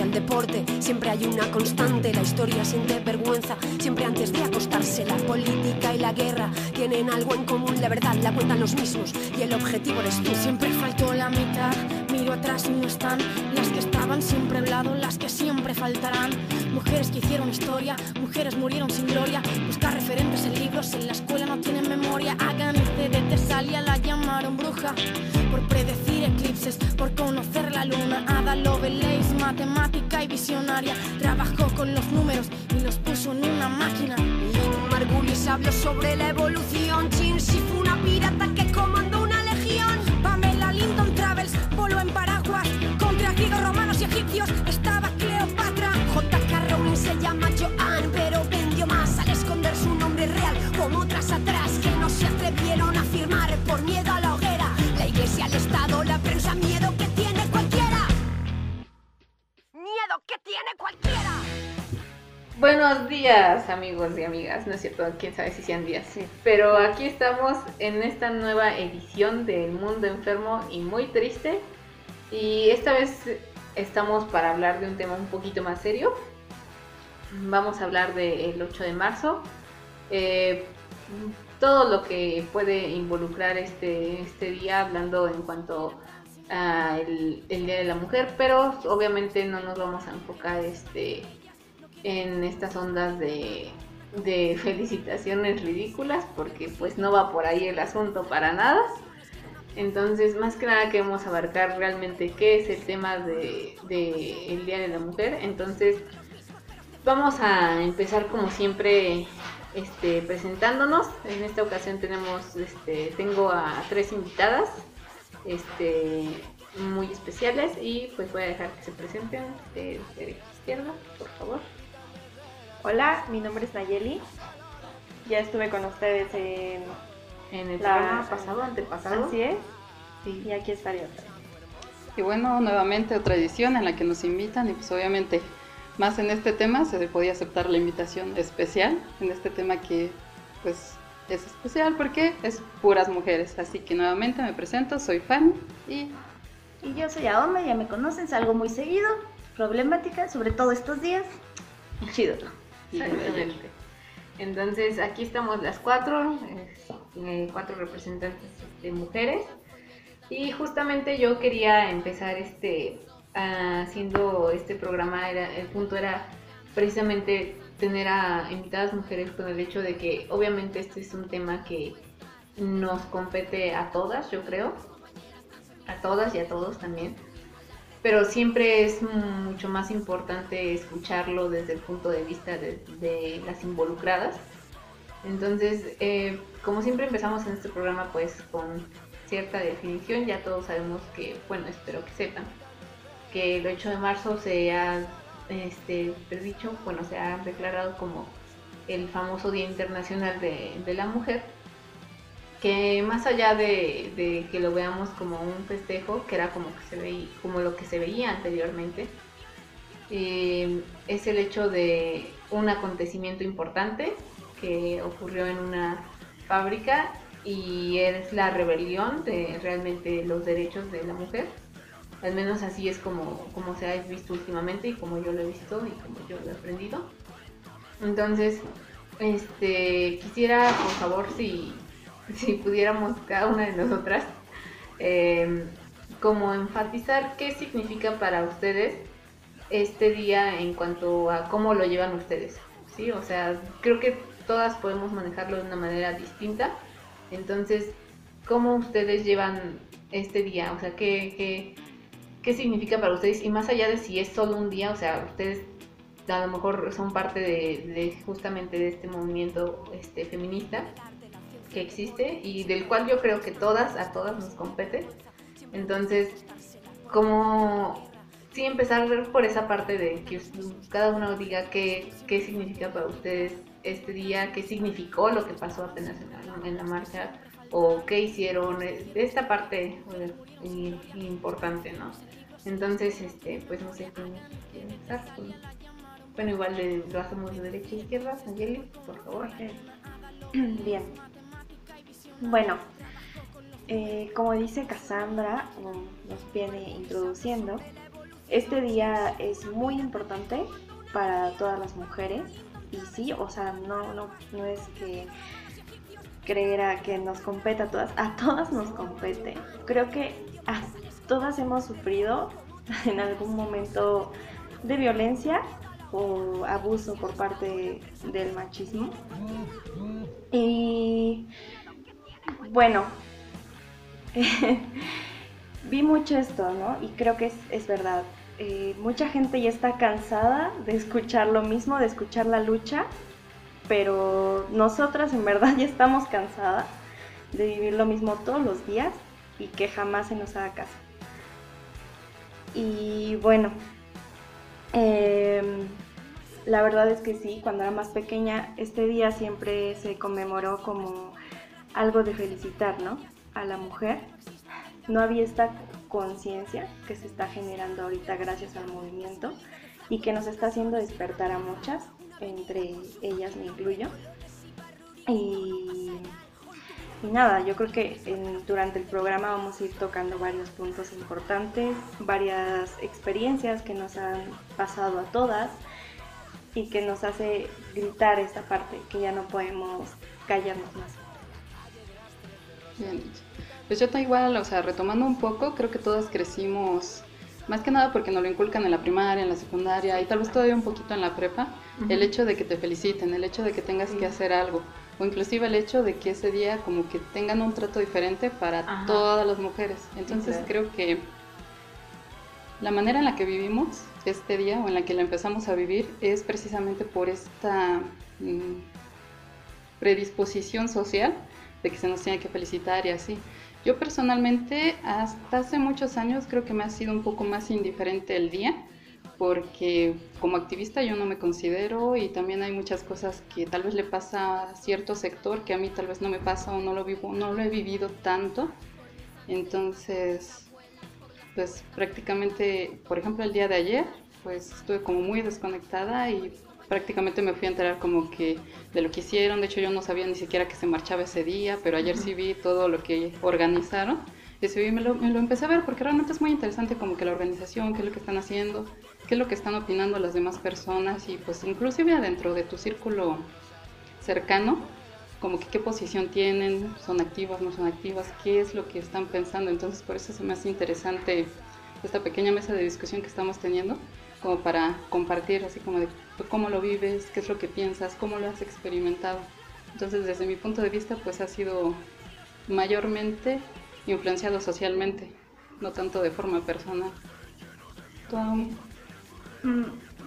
el deporte, siempre hay una constante. La historia siente vergüenza, siempre antes de acostarse. La política y la guerra tienen algo en común, la verdad la cuentan los mismos y el objetivo eres tú. Siempre faltó la mitad, miro atrás y no están las que estaban siempre al lado, las que siempre faltarán. Mujeres que hicieron historia, mujeres murieron sin gloria. Buscar referentes en libros, en la escuela no tienen memoria. Hagan de Tesalia, la llamaron bruja por predecir eclipses, por conocer la luna. Ada Lovelace, matemática y visionaria, trabajó con los números y los puso en una máquina. Margulis habló sobre la evolución. Chin si fue una pirata que comandó una legión. Pamela Linton Travels voló en paraguas contra griegos, romanos y egipcios. Estaba Cleopatra. J.K. Rowling se llama Joan, pero vendió más al esconder su nombre real, como otras atrás que no se atrevieron a firmar por miedo a la el Estado, la prensa, miedo que tiene cualquiera. Miedo que tiene cualquiera. Buenos días amigos y amigas, no es cierto, quién sabe si sean días, pero aquí estamos en esta nueva edición del Mundo Enfermo y muy triste y esta vez estamos para hablar de un tema un poquito más serio. Vamos a hablar del 8 de marzo, eh, todo lo que puede involucrar este, este día hablando en cuanto a el, Día de la Mujer, pero obviamente no nos vamos a enfocar este en estas ondas de, felicitaciones ridículas porque pues no va por ahí el asunto para nada. Entonces, más que nada queremos abarcar realmente qué es el tema de, de el Día de la Mujer. Entonces, vamos a empezar como siempre este, presentándonos. En esta ocasión tenemos, este, tengo a tres invitadas este, muy especiales y pues voy a dejar que se presenten de derecha a izquierda, por favor. Hola, mi nombre es Nayeli. Ya estuve con ustedes en... En el La- programa pasado, antepasado. Así es. Sí. Y aquí estaré otra vez. Y bueno, nuevamente otra edición en la que nos invitan y pues obviamente más en este tema se podía aceptar la invitación especial, en este tema que pues es especial porque es puras mujeres. Así que nuevamente me presento, soy Fanny y Y yo soy Aoma, ya me conocen, salgo muy seguido, problemática, sobre todo estos días. Chido. Exactamente. Entonces aquí estamos las cuatro, eh, cuatro representantes de mujeres. Y justamente yo quería empezar este haciendo este programa, era, el punto era precisamente tener a invitadas mujeres con el hecho de que obviamente este es un tema que nos compete a todas, yo creo, a todas y a todos también pero siempre es mucho más importante escucharlo desde el punto de vista de, de las involucradas. Entonces, eh, como siempre empezamos en este programa pues con cierta definición, ya todos sabemos que, bueno, espero que sepan, que el 8 de marzo se ha este, dicho, bueno, se ha declarado como el famoso Día Internacional de, la Mujer, que más allá de, de que lo veamos como un festejo, que era como, que se veía, como lo que se veía anteriormente, eh, es el hecho de un acontecimiento importante que ocurrió en una fábrica y es la rebelión de realmente los derechos de la mujer. Al menos así es como, como se ha visto últimamente y como yo lo he visto y como yo lo he aprendido. Entonces, este, quisiera por favor si, si pudiéramos cada una de nosotras eh, como enfatizar qué significa para ustedes este día en cuanto a cómo lo llevan ustedes, ¿sí? O sea, creo que todas podemos manejarlo de una manera distinta. Entonces, ¿cómo ustedes llevan este día? O sea, ¿qué, qué, qué significa para ustedes? Y más allá de si es solo un día, o sea, ustedes a lo mejor son parte de, justamente de este movimiento este, feminista que existe y del cual yo creo que todas, a todas nos compete. Entonces, como sí empezar por esa parte de que cada uno diga qué, qué significa para ustedes este día, qué significó lo que pasó apenas en la, en la marcha o qué hicieron, eh, esta parte importante, ¿no? Entonces, este, pues no sé quiere empezar. Pues, Bueno, igual le, lo hacemos de derecha a izquierda, Nayeli, por favor. Bien. Bueno, eh, como dice Cassandra, nos viene introduciendo, este día es muy importante para todas las mujeres y sí, o sea, no, no, no es que creer que nos compete a todas, a todas nos compete. Creo que todas hemos sufrido en algún momento de violencia o abuso por parte del machismo. Y bueno, vi mucho esto, ¿no? Y creo que es, verdad. Eh, mucha gente ya está cansada de escuchar lo mismo, de escuchar la lucha, pero nosotras en verdad ya estamos cansadas de vivir lo mismo todos los días y que jamás se nos haga caso. Y bueno, em, la verdad es que sí, cuando era más pequeña, este día siempre se conmemoró como algo de felicitar, ¿no? A la mujer. No había esta conciencia que se está generando ahorita gracias al movimiento y que nos está haciendo despertar a muchas, entre ellas me incluyo. Y y nada, yo creo que durante el programa vamos a ir tocando varios puntos importantes, varias experiencias que nos han pasado a todas y que nos hace gritar esta parte, que ya no podemos callarnos más. Bien. Pues yo igual, o sea, retomando un poco, creo que todas crecimos, más que nada porque nos lo inculcan en la primaria, en la secundaria y tal vez todavía un poquito en la prepa, el hecho de que te feliciten, el hecho de que tengas que hacer algo o inclusive el hecho de que ese día como que tengan un trato diferente para todas las mujeres. Entonces creo que la manera en la que vivimos este día o en la que la empezamos a vivir es precisamente por esta mm, predisposición social de que se nos tiene que felicitar y así. Yo personalmente hasta hace muchos años creo que me ha sido un poco más indiferente el día porque como activista yo no me considero y también hay muchas cosas que tal vez le pasa a cierto sector que a mí tal vez no me pasa o no lo vivo, no lo he vivido tanto. Entonces, pues prácticamente, por ejemplo, el día de ayer, pues estuve como muy desconectada y prácticamente me fui a enterar como que de lo que hicieron. De hecho, yo no sabía ni siquiera que se marchaba ese día, pero ayer sí vi todo lo que organizaron. Y me lo, me lo empecé a ver porque realmente es muy interesante como que la organización, qué es lo que están haciendo qué es lo que están opinando las demás personas y pues inclusive adentro de tu círculo cercano, como que qué posición tienen, son activas, no son activas, qué es lo que están pensando. Entonces por eso se me hace interesante esta pequeña mesa de discusión que estamos teniendo, como para compartir así como de cómo lo vives, qué es lo que piensas, cómo lo has experimentado. Entonces desde mi punto de vista pues ha sido mayormente influenciado socialmente, no tanto de forma personal. Mm,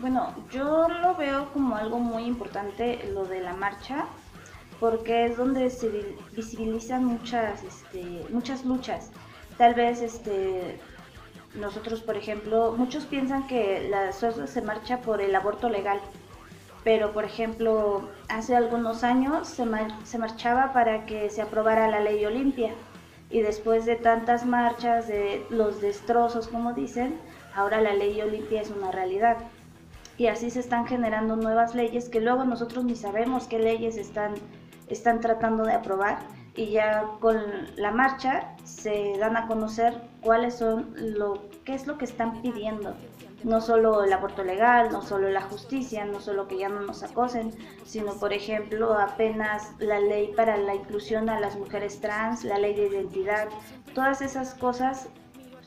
bueno, yo lo veo como algo muy importante lo de la marcha, porque es donde se visibilizan muchas, este, muchas luchas. Tal vez este, nosotros, por ejemplo, muchos piensan que la SOS se marcha por el aborto legal, pero por ejemplo, hace algunos años se, se marchaba para que se aprobara la ley Olimpia y después de tantas marchas, de los destrozos, como dicen, ahora la ley Olimpia es una realidad. Y así se están generando nuevas leyes que luego nosotros ni sabemos qué leyes están, están tratando de aprobar. Y ya con la marcha se dan a conocer cuáles son lo qué es lo que están pidiendo. No solo el aborto legal, no solo la justicia, no solo que ya no nos acosen, sino por ejemplo apenas la ley para la inclusión a las mujeres trans, la ley de identidad, todas esas cosas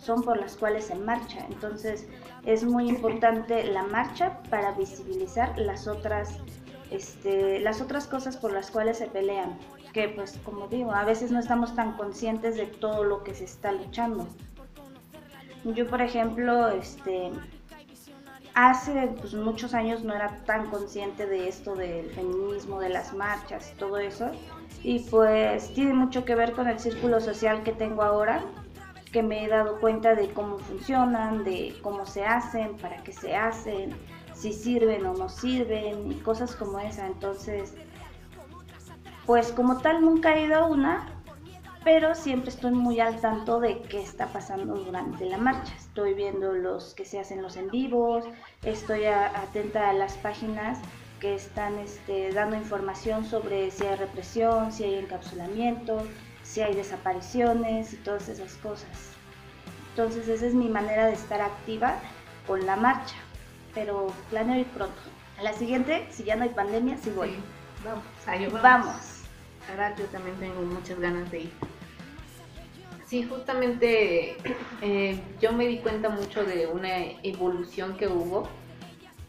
son por las cuales se marcha. Entonces es muy importante la marcha para visibilizar las otras, este, las otras cosas por las cuales se pelean. Que pues como digo, a veces no estamos tan conscientes de todo lo que se está luchando. Yo por ejemplo, este, hace pues, muchos años no era tan consciente de esto del feminismo, de las marchas todo eso. Y pues tiene mucho que ver con el círculo social que tengo ahora, que me he dado cuenta de cómo funcionan, de cómo se hacen, para qué se hacen, si sirven o no sirven y cosas como esa. Entonces, pues como tal nunca he ido a una, pero siempre estoy muy al tanto de qué está pasando durante la marcha. Estoy viendo los que se hacen los en vivos, estoy atenta a las páginas que están este, dando información sobre si hay represión, si hay encapsulamiento, si hay desapariciones y todas esas cosas. Entonces esa es mi manera de estar activa con la marcha, pero planeo ir pronto. A la siguiente, si ya no hay pandemia, sí voy. Sí, Vamos, vamos. Vamos. Verdad, yo también tengo muchas ganas de ir. Sí, justamente eh, yo me di cuenta mucho de una evolución que hubo,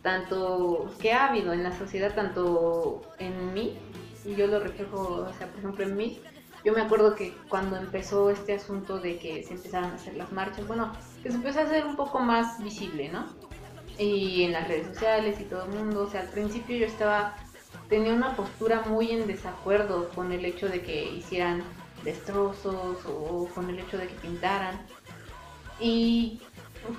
tanto que ha habido en la sociedad, tanto en mí, y yo lo reflejo, o sea, por ejemplo, en mí. Yo me acuerdo que cuando empezó este asunto de que se empezaron a hacer las marchas, bueno, que se empezó a hacer un poco más visible, ¿no? Y en las redes sociales y todo el mundo, o sea, al principio yo estaba tenía una postura muy en desacuerdo con el hecho de que hicieran destrozos o con el hecho de que pintaran. Y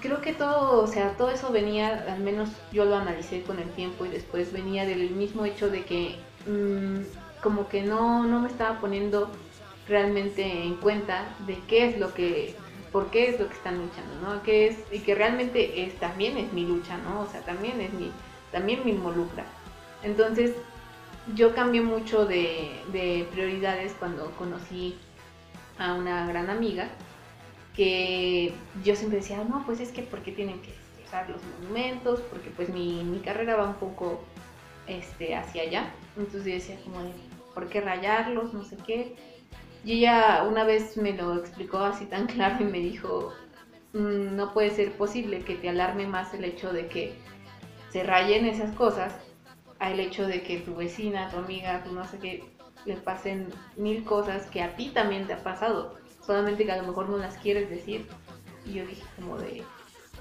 creo que todo, o sea, todo eso venía, al menos yo lo analicé con el tiempo y después venía del mismo hecho de que mm, como que no, no me estaba poniendo realmente en cuenta de qué es lo que, por qué es lo que están luchando, ¿no? ¿Qué es, y que realmente es, también es mi lucha, ¿no? O sea, también es mi, también me involucra. Entonces, yo cambié mucho de, de prioridades cuando conocí a una gran amiga que yo siempre decía, no, pues es que porque tienen que usar los monumentos, porque pues mi, mi carrera va un poco este, hacia allá. Entonces yo decía como de, ¿por qué rayarlos? No sé qué. Y ella una vez me lo explicó así tan claro y me dijo, "Mm, no puede ser posible que te alarme más el hecho de que se rayen esas cosas al hecho de que tu vecina, tu amiga, tu no sé qué, le pasen mil cosas que a ti también te ha pasado, solamente que a lo mejor no las quieres decir. Y yo dije como de,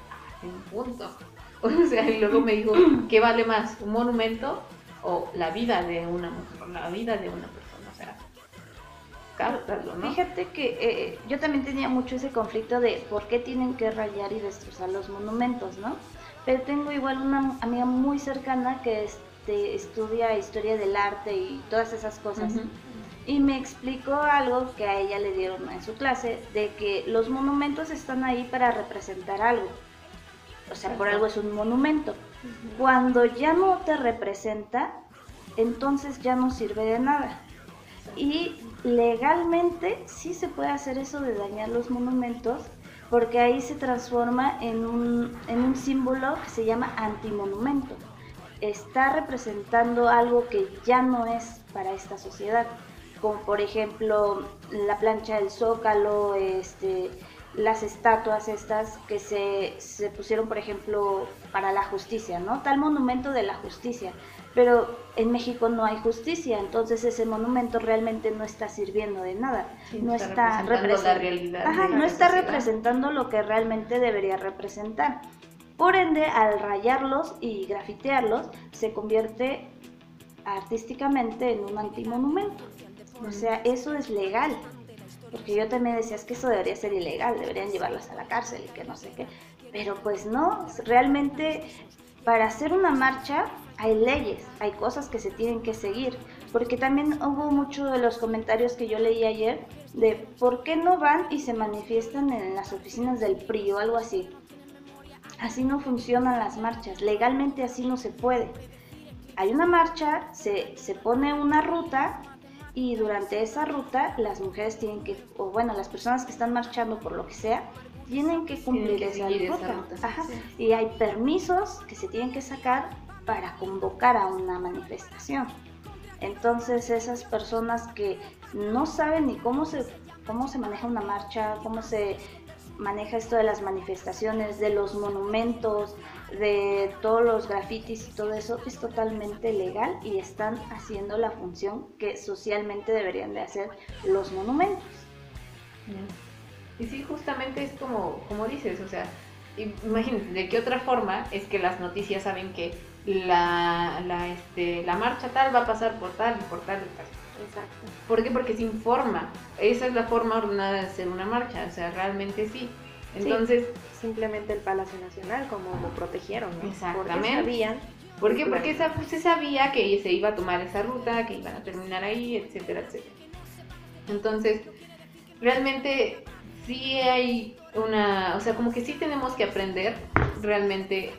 "Ah, un punto. O sea, y luego me dijo, ¿qué vale más? ¿Un monumento o la vida de una mujer, la vida de una persona? ¿No? Fíjate que eh, yo también tenía mucho ese conflicto de por qué tienen que rayar y destrozar los monumentos, ¿no? Pero tengo igual una amiga muy cercana que este, estudia historia del arte y todas esas cosas. Y me explicó algo que a ella le dieron en su clase, de que los monumentos están ahí para representar algo. O sea, por algo es un monumento. Cuando ya no te representa, entonces ya no sirve de nada. Y legalmente sí se puede hacer eso de dañar los monumentos, porque ahí se transforma en un, en un símbolo que se llama antimonumento. Está representando algo que ya no es para esta sociedad, como por ejemplo la plancha del zócalo, este, las estatuas estas que se, se pusieron, por ejemplo, para la justicia, ¿no? Tal monumento de la justicia. Pero en México no hay justicia, entonces ese monumento realmente no está sirviendo de nada. Sí, no está está, representando la realidad Ajá, no está representando lo que realmente debería representar. Por ende, al rayarlos y grafitearlos, se convierte artísticamente en un antimonumento. O sea, eso es legal. Porque yo también decía, es que eso debería ser ilegal, deberían llevarlas a la cárcel y que no sé qué. Pero pues no, realmente para hacer una marcha hay leyes, hay cosas que se tienen que seguir. Porque también hubo mucho de los comentarios que yo leí ayer de por qué no van y se manifiestan en las oficinas del PRI o algo así. Así no funcionan las marchas, legalmente así no se puede. Hay una marcha, se, se pone una ruta y durante esa ruta las mujeres tienen que, o bueno, las personas que están marchando por lo que sea, tienen que cumplir que esa, ruta. ruta, Ajá. sí. Y hay permisos que se tienen que sacar para convocar a una manifestación. Entonces esas personas que no saben ni cómo se, cómo se maneja una marcha, cómo se maneja esto de las manifestaciones, de los monumentos, de todos los grafitis y todo eso, es totalmente legal y están haciendo la función que socialmente deberían de hacer los monumentos. Y sí, justamente es como, como dices, o sea, imagínate, ¿de qué otra forma es que las noticias saben que la, la, este, la marcha tal va a pasar por tal y por tal y tal? Exacto. ¿Por qué? Porque se informa. Esa es la forma ordenada de hacer una marcha, o sea, realmente sí. Entonces, Simplemente el Palacio Nacional, como lo protegieron, ¿no? Exactamente. Porque sabían. ¿por qué? Porque esa- pues, se sabía que se iba a tomar esa ruta, que iban a terminar ahí, etcétera, etcétera. Entonces, realmente sí hay una, o sea, como que sí tenemos que aprender realmente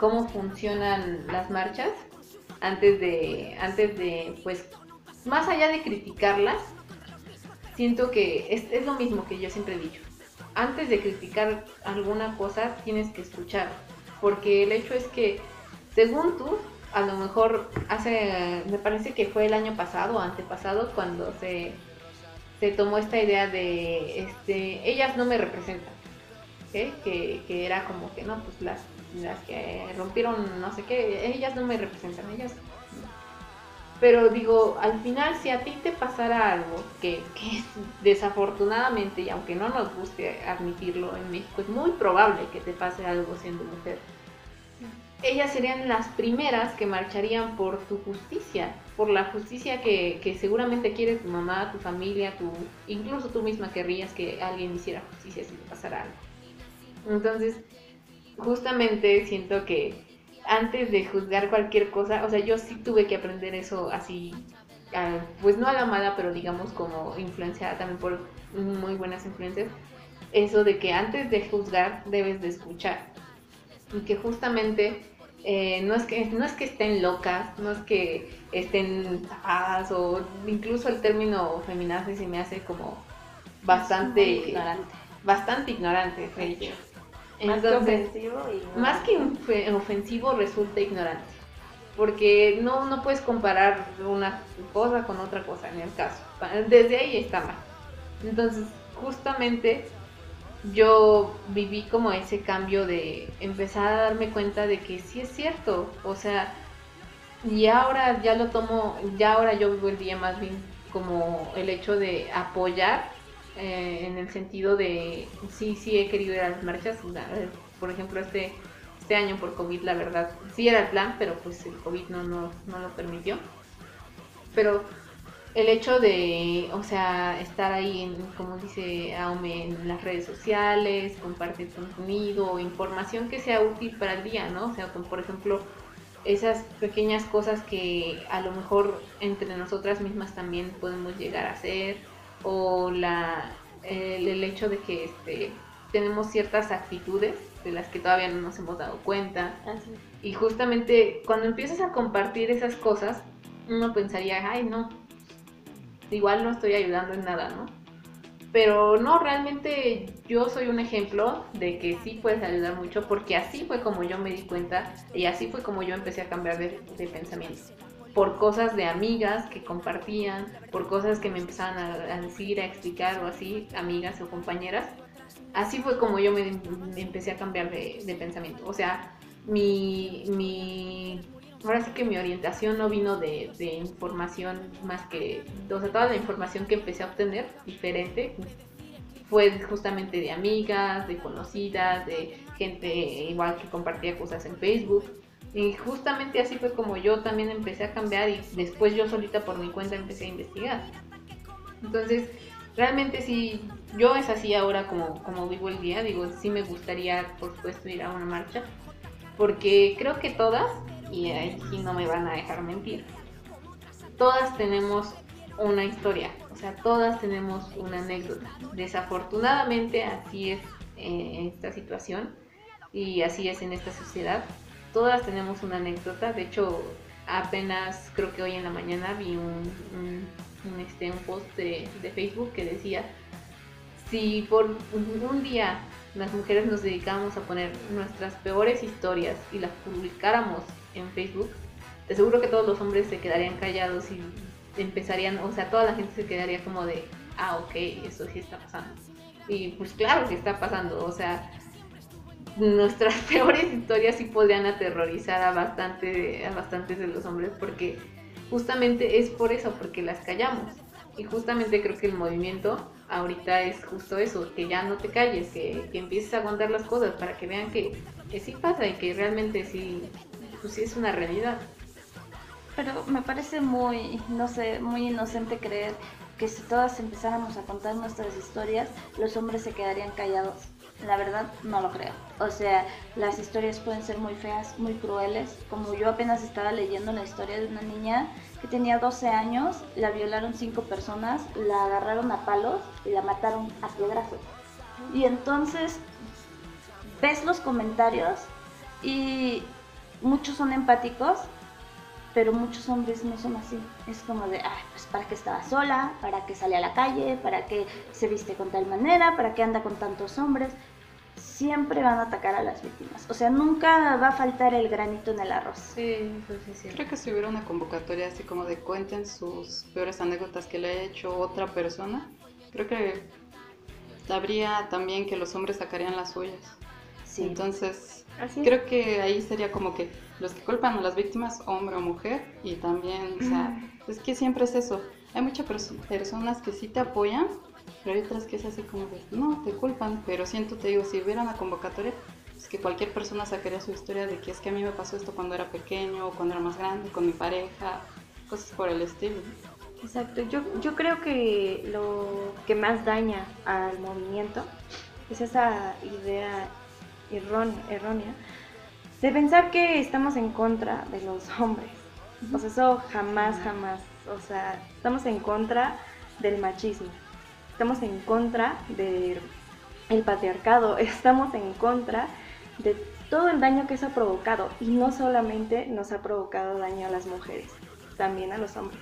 cómo funcionan las marchas antes de, antes de, pues, más allá de criticarlas, siento que es, es lo mismo que yo siempre he dicho. Antes de criticar alguna cosa, tienes que escuchar. porque el hecho es que, según tú, a lo mejor hace, me parece que fue el año pasado o antepasado cuando se, se tomó esta idea de, este, ellas no me representan, ¿ok? que, que era como que no, pues las, las que rompieron no sé qué, ellas no me representan, ellas pero digo, al final, si a ti te pasara algo que, que desafortunadamente, y aunque no nos guste admitirlo en México, es muy probable que te pase algo siendo mujer, ellas serían las primeras que marcharían por tu justicia, por la justicia que, que seguramente quiere tu mamá, tu familia, tu, incluso tú misma querrías que alguien hiciera justicia si te pasara algo. Entonces, justamente siento que antes de juzgar cualquier cosa, o sea, yo sí tuve que aprender eso así, pues no a la mala, pero digamos como influenciada también por muy buenas influencias, eso de que antes de juzgar debes de escuchar. Y que justamente eh, no, es que, no es que estén locas, no es que estén tapadas o incluso el término feminazi se me hace como bastante ignorante. Bastante ignorante, de hecho. Más que ofensivo y Más que ofensivo resulta ignorante. Porque no, no puedes comparar una cosa con otra cosa en el caso. Desde ahí está mal. Entonces, justamente yo viví como ese cambio de empezar a darme cuenta de que sí es cierto. O sea, y ahora ya lo tomo, ya ahora yo vivo el día más bien como el hecho de apoyar eh, en el sentido de, sí, sí he querido ir a las marchas, por ejemplo, este, este año por COVID, la verdad, sí era el plan, pero pues el COVID no, no, no lo permitió. Pero el hecho de, o sea, estar ahí, en, como dice Aume, en las redes sociales, compartir contenido, información que sea útil para el día, ¿no? O sea, como por ejemplo, esas pequeñas cosas que a lo mejor entre nosotras mismas también podemos llegar a hacer, o la, el, hecho de que este, tenemos ciertas actitudes de las que todavía no nos hemos dado cuenta. Y justamente cuando empiezas a compartir esas cosas, uno pensaría, ay, no, igual no estoy ayudando en nada, ¿no? Pero no, realmente yo soy un ejemplo de que sí puedes ayudar mucho porque así fue como yo me di cuenta y así fue como yo empecé a cambiar de, de pensamiento por cosas de amigas que compartían, por cosas que me empezaban a, decir, a explicar o así, amigas o compañeras. Así fue como yo me, empecé a cambiar de, pensamiento. O sea, mi, mi, ahora sí que mi orientación no vino de, de, información más que, o sea, toda la información que empecé a obtener diferente fue justamente de amigas, de conocidas, de gente igual que compartía cosas en Facebook y justamente así fue como yo también empecé a cambiar y después yo solita por mi cuenta empecé a investigar. Entonces, realmente sí, yo es así ahora como, como vivo el día, digo, sí me gustaría por supuesto ir a una marcha, porque creo que todas, y ahí sí no me van a dejar mentir, todas tenemos una historia, o sea, todas tenemos una anécdota. Desafortunadamente así es en esta situación y así es en esta sociedad todas tenemos una anécdota. De hecho, apenas creo que hoy en la mañana vi un, este, un post de, Facebook que decía, si por un día las mujeres nos dedicábamos a poner nuestras peores historias y las publicáramos en Facebook, te aseguro que todos los hombres se quedarían callados y empezarían, o sea, toda la gente se quedaría como de, ah, ok, eso sí está pasando. Y pues claro que está pasando, o sea, nuestras peores historias sí podrían aterrorizar a, bastante, a bastantes de los hombres porque justamente es por eso, porque las callamos. Y justamente creo que el movimiento ahorita es justo eso, que ya no te calles, que, empieces a aguantar las cosas para que vean que, que sí pasa y que realmente sí, pues sí es una realidad. Pero me parece muy, no sé, muy inocente creer que si todas empezáramos a contar nuestras historias, los hombres se quedarían callados. La verdad, no lo creo. O sea, las historias pueden ser muy feas, muy crueles. Como yo apenas estaba leyendo la historia de una niña que tenía 12 años, la violaron cinco personas, la agarraron a palos y la mataron a piedrazos. Y entonces ves los comentarios y muchos son empáticos, pero muchos hombres no son así. Es como de, ay, pues para qué estaba sola, para qué sale a la calle, para qué se viste con tal manera, para qué anda con tantos hombres siempre van a atacar a las víctimas. O sea, nunca va a faltar el granito en el arroz. Sí. Creo que si hubiera una convocatoria así como de cuenten sus peores anécdotas que le ha hecho otra persona, creo que habría también que los hombres sacarían las suyas. Sí. Entonces, creo que ahí sería como que los que culpan a las víctimas, hombre o mujer, y también, o sea, es que siempre es eso. Hay muchas perso- personas que sí te apoyan, pero hay otras que es así como de, no, te culpan, pero siento, te digo, si hubiera una convocatoria, es que cualquier persona sacaría su historia de que es que a mí me pasó esto cuando era pequeño, o cuando era más grande, con mi pareja, cosas por el estilo. Exacto, yo, yo creo que lo que más daña al movimiento es esa idea errónea, errónea de pensar que estamos en contra de los hombres. O sea, eso jamás, jamás. O sea, estamos en contra del machismo. Estamos en contra del el patriarcado. Estamos en contra de todo el daño que eso ha provocado. Y no solamente nos ha provocado daño a las mujeres, también a los hombres.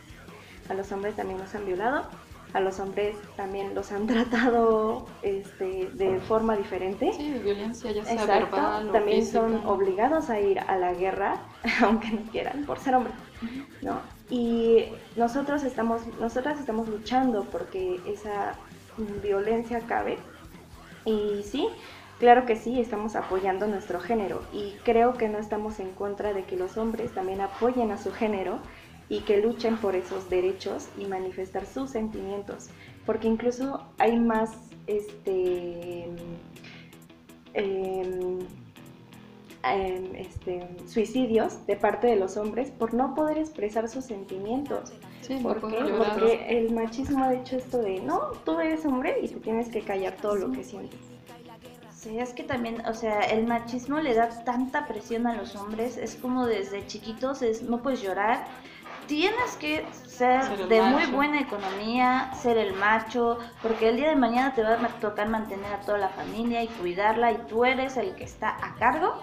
A los hombres también los han violado, a los hombres también los han tratado este, de forma diferente. Sí, de violencia, ya sea Exacto, verbal o también física. son obligados a ir a la guerra, aunque no quieran, por ser hombres, ¿no? Y nosotros estamos, nosotras estamos luchando porque esa violencia acabe. Y sí, claro que sí, estamos apoyando nuestro género y creo que no estamos en contra de que los hombres también apoyen a su género y que luchen por esos derechos y manifestar sus sentimientos, porque incluso hay más este em, em, este, suicidios de parte de los hombres por no poder expresar sus sentimientos. Sí, ¿Por qué? Porque el machismo ha hecho esto de, no, tú eres hombre y te tienes que callar todo lo que sientes. Sí, es que también, o sea, el machismo le da tanta presión a los hombres, es como desde chiquitos, es no puedes llorar, tienes que ser, Ser de muy macho. buena economía, ser el macho, porque el día de mañana te va a tocar mantener a toda la familia y cuidarla y tú eres el que está a cargo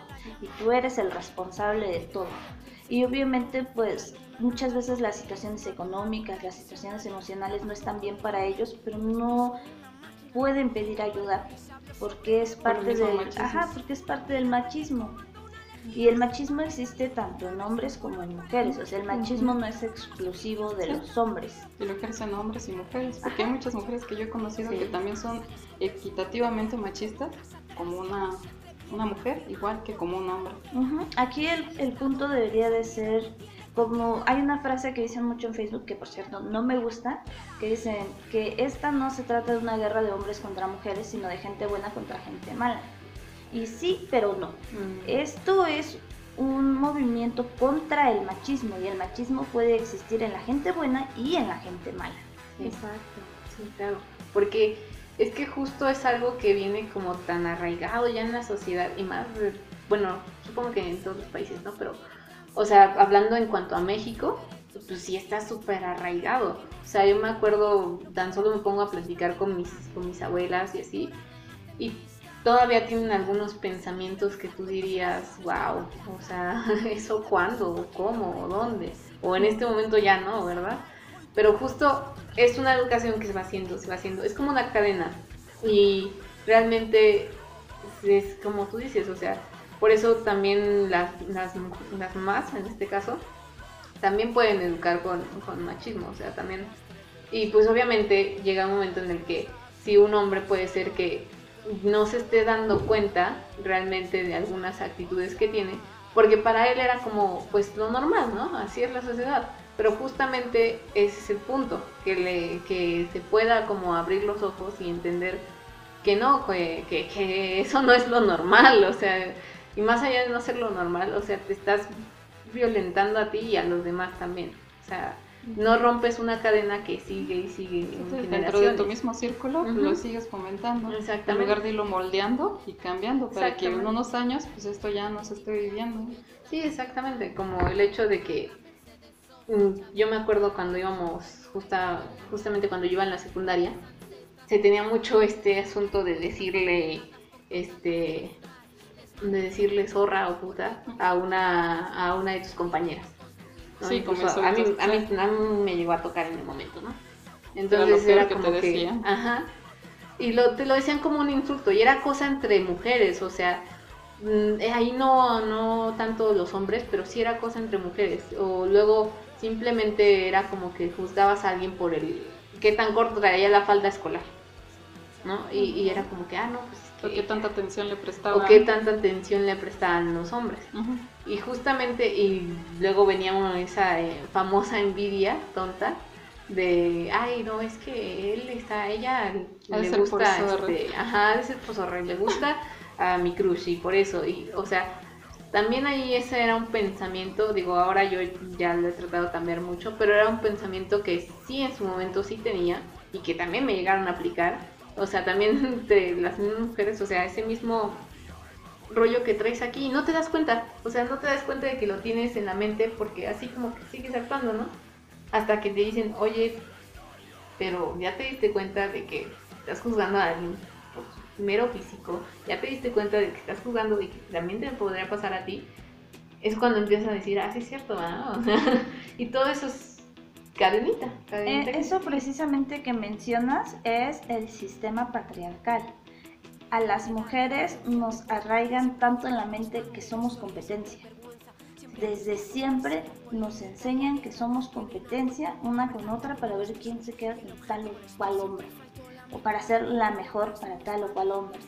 y tú eres el responsable de todo. Y obviamente pues muchas veces las situaciones económicas, las situaciones emocionales no están bien para ellos, pero no pueden pedir ayuda porque es parte del machismo. ajá, porque es parte del machismo. Y el machismo existe tanto en hombres como en mujeres, o sea, el machismo no es exclusivo de Sí. los hombres. Y lo ejercen hombres y mujeres, porque hay muchas mujeres que yo he conocido Sí. que también son equitativamente machistas, como una, una mujer, igual que como un hombre. Aquí el, el punto debería de ser como hay una frase que dicen mucho en Facebook que por cierto no me gusta, que dicen que esta no se trata de una guerra de hombres contra mujeres, sino de gente buena contra gente mala. Y sí, pero no. Mm. Esto es un movimiento contra el machismo y el machismo puede existir en la gente buena y en la gente mala. Sí. Exacto. Sí, claro. Porque es que justo es algo que viene como tan arraigado ya en la sociedad y más, bueno, supongo que en todos los países, ¿no? Pero, o sea, hablando en cuanto a México, pues sí está súper arraigado. O sea, yo me acuerdo, tan solo me pongo a platicar con mis, con mis abuelas y así, y todavía tienen algunos pensamientos que tú dirías, wow, o sea, ¿eso cuándo? ¿Cómo? ¿O dónde? O en este momento ya no, ¿verdad? Pero justo es una educación que se va haciendo, se va haciendo, es como una cadena y realmente es como tú dices, o sea, por eso también las, las, las mamás, en este caso, también pueden educar con, con machismo, o sea, también, y pues obviamente llega un momento en el que si un hombre puede ser que no se esté dando cuenta realmente de algunas actitudes que tiene, porque para él era como pues lo normal, ¿no? Así es la sociedad. Pero justamente ese es el punto, que, le, que se pueda como abrir los ojos y entender que no, que, que, que eso no es lo normal, o sea, y más allá de no ser lo normal, o sea, te estás violentando a ti y a los demás también. O sea, no rompes una cadena que sigue y sigue en Entonces, dentro de tu mismo círculo lo sigues fomentando. En Exactamente. lugar de irlo moldeando y cambiando para que en unos años pues esto ya no se esté viviendo. Sí, exactamente, como el hecho de que yo me acuerdo cuando íbamos, justa, justamente cuando yo iba en la secundaria, se tenía mucho este asunto de decirle, este, de decirle zorra o puta a una, a una de tus compañeras. ¿no? Sí, como Incluso a mí, a, mí, a mí me llegó a tocar en el momento, ¿no? Entonces era que te como que, ajá. y lo, te lo decían como un insulto y era cosa entre mujeres, o sea, mm, eh, ahí no, no tanto los hombres, pero sí era cosa entre mujeres. O luego simplemente era como que juzgabas a alguien por el qué tan corto traía la falda escolar, ¿no? Y, y era como que, ah, no, pues es ¿O que- qué tanta atención le prestaba? o qué tanta atención le prestaban los hombres. Y justamente, y luego venía uno, esa eh, famosa envidia tonta de, ay, no, es que él está, ella Ha le gusta, este, ajá, le gusta a mi crush y por eso, y, o sea, también ahí ese era un pensamiento, digo, ahora yo ya lo he tratado de cambiar mucho, pero era un pensamiento que sí en su momento sí tenía y que también me llegaron a aplicar, o sea, también entre las mismas mujeres, o sea, ese mismo rollo que traes aquí y no te das cuenta, o sea, no te das cuenta de que lo tienes en la mente porque así como que sigues actuando, ¿no? Hasta que te dicen, oye, pero ya te diste cuenta de que estás juzgando a alguien mero físico, ya te diste cuenta de que estás juzgando y que también te podría pasar a ti, es cuando empiezas a decir, ah, sí es cierto, ¿no? Y todo eso es cadenita, cadenita. Eh, eso precisamente que mencionas es el sistema patriarcal. A las mujeres nos arraigan tanto en la mente que somos competencia. Desde siempre nos enseñan que somos competencia una con otra para ver quién se queda con tal o cual hombre. O para ser la mejor para tal o cual hombre.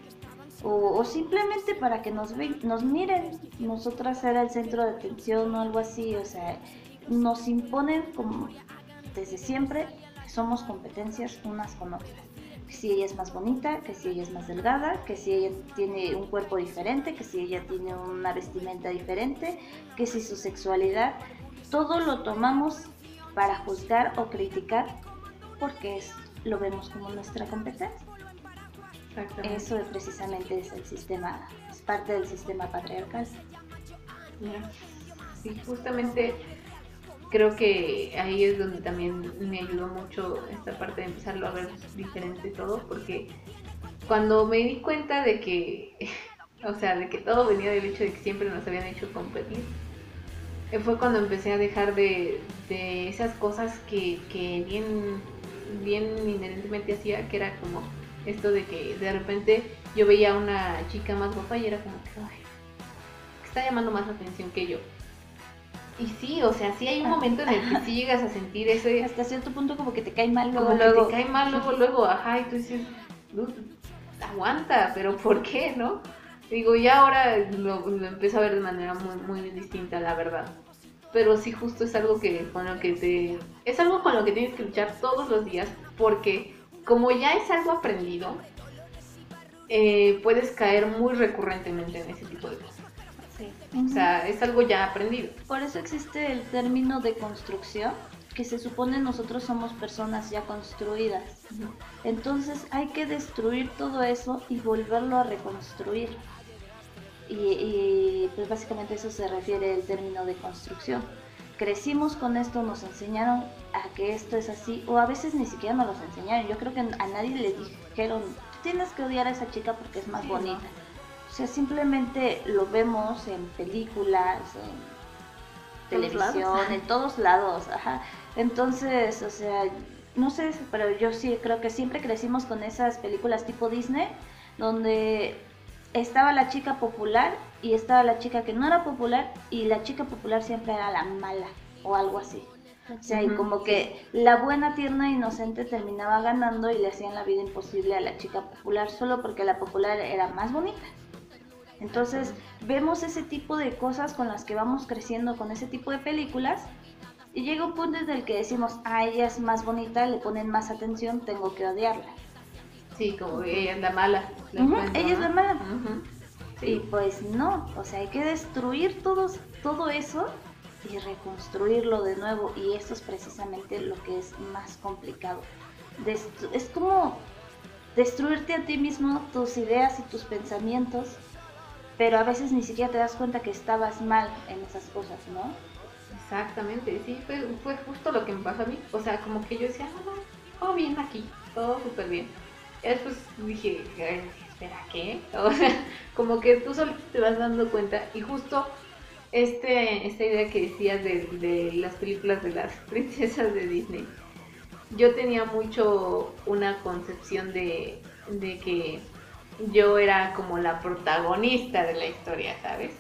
O, simplemente para que nos, nos miren, nosotras ser el centro de atención o algo así. O sea, nos imponen como desde siempre somos competencias unas con otras. Que si ella es más bonita, que si ella es más delgada, que si ella tiene un cuerpo diferente, que si ella tiene una vestimenta diferente, que si su sexualidad, todo lo tomamos para juzgar o criticar porque es, lo vemos como nuestra competencia. Exactamente. Eso precisamente es el sistema, es parte del sistema patriarcal. Sí, justamente creo que ahí es donde también me ayudó mucho esta parte de empezarlo a ver diferente todo, porque cuando me di cuenta de que, o sea, de que todo venía del hecho de que siempre nos habían hecho competir, eh, fue cuando empecé a dejar de, de esas cosas que, que bien, bien inherentemente hacía, que era como esto de que de repente yo veía a una chica más guapa y era como que, ay, está llamando más atención que yo. Y sí, o sea, sí hay un momento en el que sí llegas a sentir ese, Hasta cierto punto como que te cae mal luego, como luego. que te cae mal luego, luego, ajá, y tú dices, "Dude, aguanta, pero ¿por qué, no? Digo, ya ahora lo, lo empiezo a ver de manera muy, muy distinta, la verdad. Pero sí, justo es algo que con lo que te... Es algo con lo que tienes que luchar todos los días, porque como ya es algo aprendido, eh, puedes caer muy recurrentemente en ese tipo de cosas. Sí. O sea, es algo ya aprendido. Por eso existe el término de construcción, que se supone nosotros somos personas ya construidas. Entonces hay que destruir todo eso y volverlo a reconstruir. Y, y, pues básicamente eso se refiere el término de construcción. Crecimos con esto, nos enseñaron a que esto es así, o a veces ni siquiera nos los enseñaron. Yo creo que a nadie le dijeron, tienes que odiar a esa chica porque es más Sí, bonita. O sea, simplemente lo vemos en películas, en lados. televisión, en todos lados, ajá. Entonces, o sea, no sé, pero yo sí creo que siempre crecimos con esas películas tipo Disney, donde estaba la chica popular y estaba la chica que no era popular y la chica popular siempre era la mala o algo así. O sea, y como que la buena, tierna, inocente terminaba ganando y le hacían la vida imposible a la chica popular solo porque la popular era más bonita. Entonces, vemos ese tipo de cosas con las que vamos creciendo con ese tipo de películas y llega un punto en el que decimos, ah, ella es más bonita, le ponen más atención, tengo que odiarla. Sí, como que ella es la mala. la ella es la mala. Ujú. Y pues no, o sea, hay que destruir todos, todo eso y reconstruirlo de nuevo. Y esto es precisamente lo que es más complicado. Destru- es como destruirte a ti mismo, tus ideas y tus pensamientos, pero a veces ni siquiera te das cuenta que estabas mal en esas cosas, ¿no? Exactamente, sí, fue, fue justo lo que me pasó a mí. O sea, como que yo decía, no, no, todo bien aquí, todo súper bien. Y después dije, "Ay, espera, ¿qué? O sea, como que tú solo te vas dando cuenta. Y justo este, esta idea que decías de, de las películas de las princesas de Disney, yo tenía mucho una concepción de de que yo era como la protagonista de la historia, ¿sabes?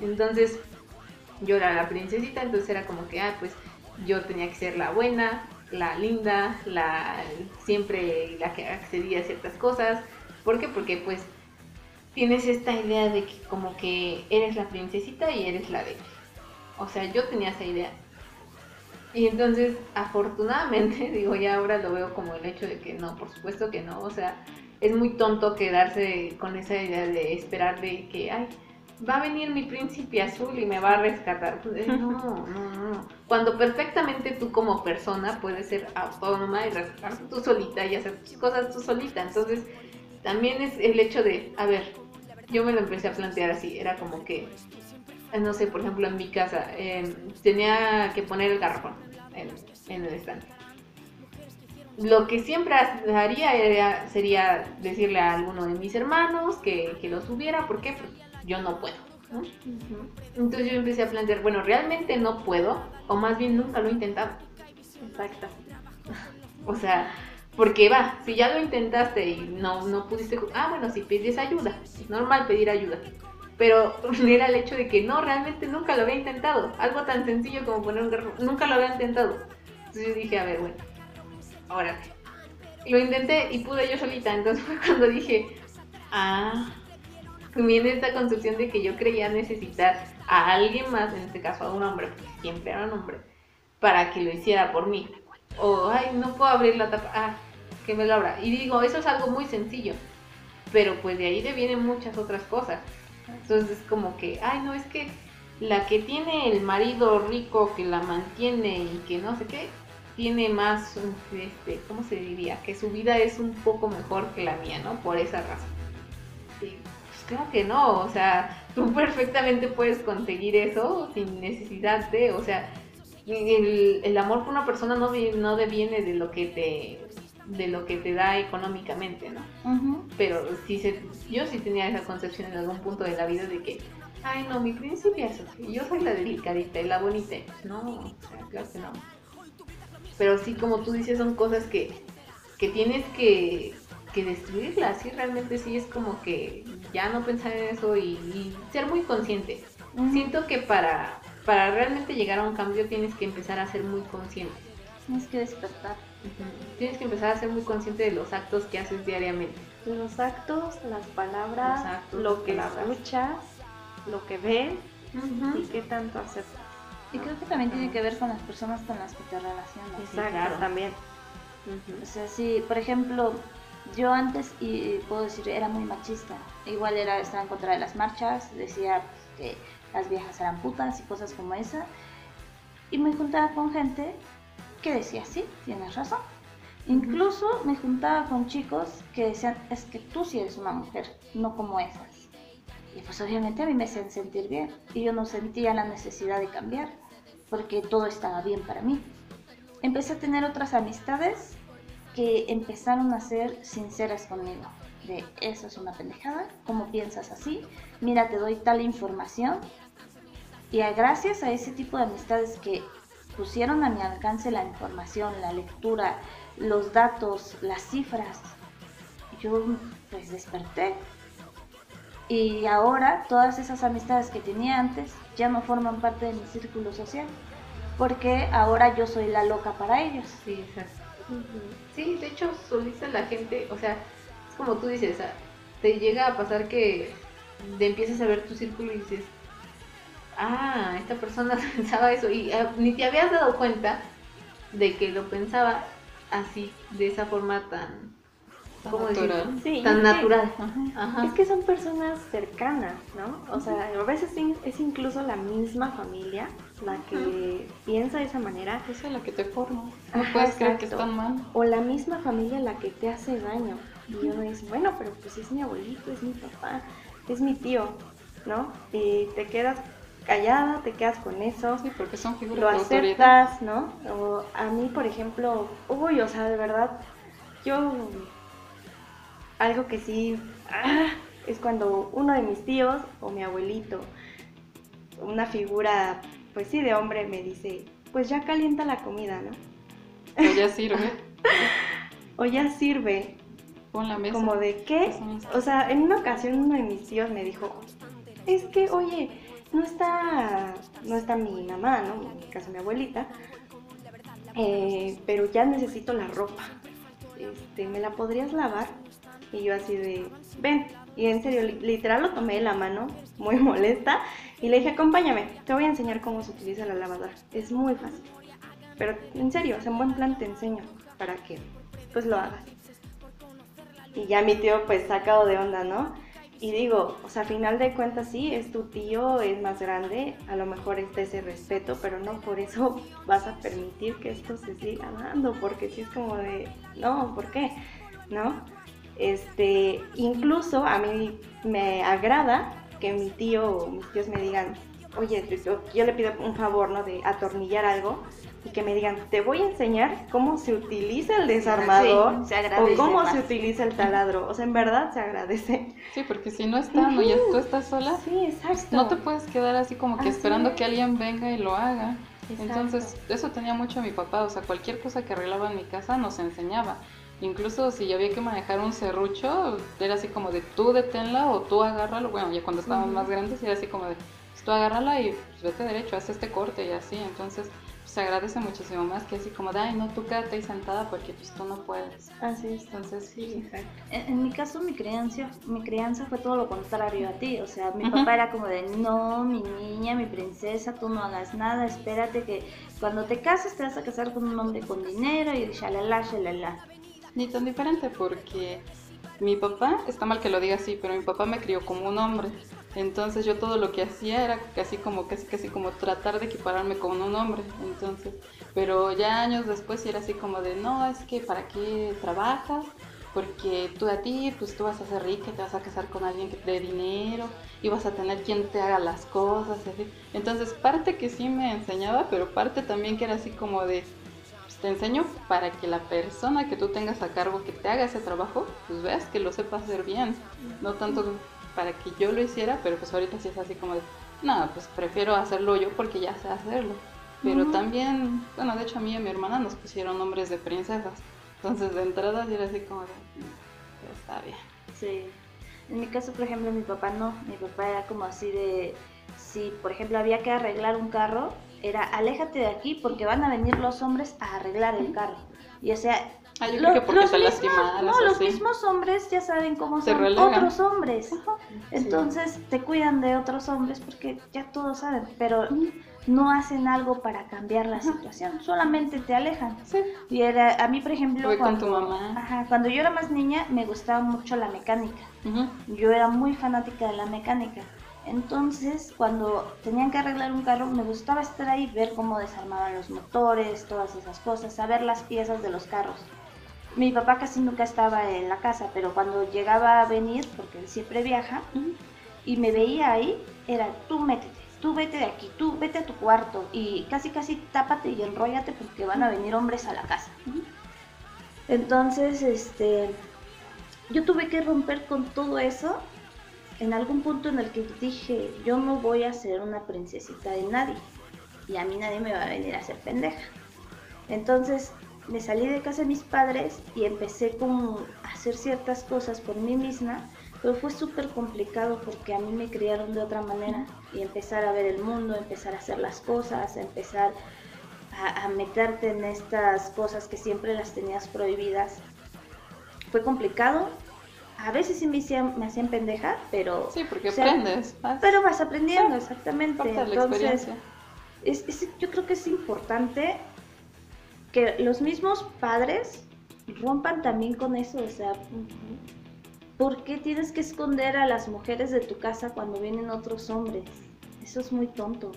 Entonces yo era la princesita, entonces era como que, ah, pues yo tenía que ser la buena, la linda, la siempre la que accedía a ciertas cosas. ¿Por qué? Porque pues tienes esta idea de que como que eres la princesita y eres la débil. O sea, yo tenía esa idea. Y entonces, afortunadamente, digo, ya ahora lo veo como el hecho de que no, por supuesto que no. O sea, es muy tonto quedarse con esa idea de esperar de que, ay, va a venir mi príncipe azul y me va a rescatar. Pues, no, no, no. Cuando perfectamente tú como persona puedes ser autónoma y rescatarte tú solita y hacer tus cosas tú solita. Entonces, también es el hecho de, a ver, yo me lo empecé a plantear así, era como que, no sé, por ejemplo, en mi casa, em, tenía que poner el garrafón en, el estante. Lo que siempre haría sería decirle a alguno de mis hermanos que, que lo subiera, ¿por qué? Porque yo no puedo. Entonces yo empecé a plantear, bueno, realmente no puedo, o más bien nunca lo he intentado. Exacto. O sea, porque va, si ya lo intentaste y no, no pudiste, ah, bueno, si pides ayuda, es normal pedir ayuda. Pero era el hecho de que no, realmente nunca lo había intentado. Algo tan sencillo como poner un garro, nunca lo había intentado. Entonces yo dije, a ver, bueno, ahora lo intenté y pude yo solita. Entonces fue cuando dije, ah, viene esta concepción de que yo creía necesitar a alguien más, en este caso a un hombre, porque siempre era un hombre, para que lo hiciera por mí. O, ay, no puedo abrir la tapa, ah, que me lo abra. Y digo, eso es algo muy sencillo, pero pues de ahí le vienen muchas otras cosas. Entonces es como que, ay, no, es que la que tiene el marido rico que la mantiene y que no sé qué, tiene más, este, ¿cómo se diría? Que su vida es un poco mejor que la mía, ¿no? Por esa razón. Claro que no, o sea, tú perfectamente puedes conseguir eso sin necesidad de, o sea, el, amor por una persona no, no deviene de lo que te de lo que te da económicamente, ¿no? Pero sí se, yo sí tenía esa concepción en algún punto de la vida de que, ay no, mi príncipe es así, yo soy la delicadita y la bonita. No, claro que no. Pero sí, como tú dices, son cosas que, que tienes que, que destruirla, sí, realmente sí es como que ya no pensar en eso y, ser muy consciente. Siento que para, para realmente llegar a un cambio tienes que empezar a ser muy consciente. Tienes que despertar. Tienes que empezar a ser muy consciente de los actos que haces diariamente. Los actos, las palabras, lo que escuchas, lo que ves y qué tanto aceptas. Y creo que también tiene que ver con las personas con las que te relacionas. Exacto, también. O sea, si, por ejemplo, yo antes, y puedo decir, era muy machista. Igual era, estaba en contra de las marchas, decía que las viejas eran putas y cosas como esa. Y me juntaba con gente que decía, sí, tienes razón. Incluso me juntaba con chicos que decían, es que tú sí eres una mujer, no como esas. Y pues obviamente a mí me hacían sentir bien. Y yo no sentía la necesidad de cambiar, porque todo estaba bien para mí. Empecé a tener otras amistades que empezaron a ser sinceras conmigo. De eso es una pendejada, ¿cómo piensas así? Mira, te doy tal información. Y gracias a ese tipo de amistades que pusieron a mi alcance la información, la lectura, los datos, las cifras, yo pues desperté. Y ahora todas esas amistades que tenía antes ya no forman parte de mi círculo social, porque ahora yo soy la loca para ellos. Sí, exacto. Sí, de hecho, solita la gente, o sea, es como tú dices, te llega a pasar que te empiezas a ver tu círculo y dices, ah, esta persona pensaba eso, y ah, ni te habías dado cuenta de que lo pensaba así, de esa forma tan, ¿cómo natural. tan natural. Es que son personas cercanas, ¿no? O sea, a veces es incluso la misma familia la que piensa de esa manera. Esa es la que te forma. No puedes creer que están mal. O la misma familia la que te hace daño. Y uno dice, bueno, pero pues es mi abuelito, es mi papá, es mi tío, ¿no? Y te quedas callada, te quedas con eso. Sí, porque son figuras Lo aceptas, ¿no? O a mí, por ejemplo, uy, o sea, de verdad, yo... Algo que sí... Ah, es cuando uno de mis tíos o mi abuelito, una figura pues sí, de hombre me dice, pues ya calienta la comida, ¿no? O ya sirve. o ya sirve. pon la mesa. Como de qué, o sea, en una ocasión uno de mis tíos me dijo, es que, oye, no está, no está mi mamá, ¿no? En mi caso mi abuelita, eh, pero ya necesito la ropa. Este, ¿me la podrías lavar? Y yo así de, ven. Y en serio, literal lo tomé de la mano, muy molesta, y le dije, acompáñame, te voy a enseñar cómo se utiliza la lavadora. Es muy fácil. Pero en serio, o sea, en buen plan te enseño para que pues lo hagas. Y ya mi tío pues sacado de onda, ¿no? Y digo, o sea, a final de cuentas sí, es tu tío, es más grande, a lo mejor está ese respeto, pero no por eso vas a permitir que esto se siga dando, porque si es como de, no, ¿por qué? ¿No? Este, incluso a mí me agrada que mi tío o mis tíos me digan, oye, yo, le pido un favor, ¿no? De atornillar algo y que me digan, te voy a enseñar cómo se utiliza el desarmador o cómo se utiliza el taladro. O sea, en verdad se agradece. Sí, porque si no están o ya tú estás sola, no te puedes quedar así como que esperando que alguien venga y lo haga. Entonces, eso tenía mucho mi papá, o sea, cualquier cosa que arreglaba en mi casa nos enseñaba. Incluso si había que manejar un serrucho, era así como de tú deténla o tú agárralo. Bueno, ya cuando estábamos más grandes era así como de pues, tú agárrala y pues, vete derecho, haz este corte y así. Entonces, se agradece muchísimo más que así como de, ay, no, tú quédate ahí sentada porque pues tú no puedes. Así es. Entonces, sí, exacto. En, mi caso, mi crianza, mi crianza fue todo lo contrario a ti. O sea, mi papá era como de, no, mi niña, mi princesa, tú no hagas nada, espérate que cuando te cases te vas a casar con un hombre con dinero y shalala, shalala. Ni tan diferente porque mi papá, está mal que lo diga así, pero mi papá me crió como un hombre. Entonces yo todo lo que hacía era casi como casi casi como tratar de equipararme con un hombre. Entonces, pero ya años después era así como de, no, es que para qué trabajas, porque tú a ti, pues tú vas a ser rica, te vas a casar con alguien que te dé dinero y vas a tener quien te haga las cosas. Entonces, parte que sí me enseñaba, pero parte también que era así como de, te enseño para que la persona que tú tengas a cargo que te haga ese trabajo, pues veas que lo sepa hacer bien, no tanto para que yo lo hiciera, pero pues ahorita sí es así como de, no, pues prefiero hacerlo yo porque ya sé hacerlo. Pero también, bueno, de hecho a mí y a mi hermana nos pusieron nombres de princesas. Entonces de entrada sí era así como de, mm, está bien. Sí. En mi caso, por ejemplo, mi papá no. Mi papá era como así de, si por ejemplo había que arreglar un carro, era aléjate de aquí porque van a venir los hombres a arreglar el carro. Y o sea, Ah, los, mismos, no, los mismos hombres ya saben cómo son otros hombres. Entonces te cuidan de otros hombres porque ya todos saben, pero no hacen algo para cambiar la situación, solamente te alejan. Y era, a mí, por ejemplo, cuando, tu mamá. cuando yo era más niña me gustaba mucho la mecánica. Yo era muy fanática de la mecánica. Entonces, cuando tenían que arreglar un carro, me gustaba estar ahí, ver cómo desarmaban los motores, todas esas cosas, saber las piezas de los carros. Mi papá casi nunca estaba en la casa, pero cuando llegaba a venir, porque él siempre viaja, y me veía ahí, era tú métete, tú vete de aquí, tú vete a tu cuarto y casi casi tápate y enróllate porque van a venir hombres a la casa. Entonces, este, yo tuve que romper con todo eso en algún punto en el que dije, yo no voy a ser una princesita de nadie y a mí nadie me va a venir a hacer pendeja. Entonces me salí de casa de mis padres y empecé como a hacer ciertas cosas por mí misma, pero fue súper complicado porque a mí me criaron de otra manera y empezar a ver el mundo, empezar a hacer las cosas, empezar a, meterte en estas cosas que siempre las tenías prohibidas. Fue complicado, a veces sí me hacían, me hacían pendeja, pero... Sí, porque aprendes. Pero vas aprendiendo, exactamente. Entonces, es, yo creo que es importante que los mismos padres rompan también con eso, o sea, ¿por qué tienes que esconder a las mujeres de tu casa cuando vienen otros hombres? Eso es muy tonto.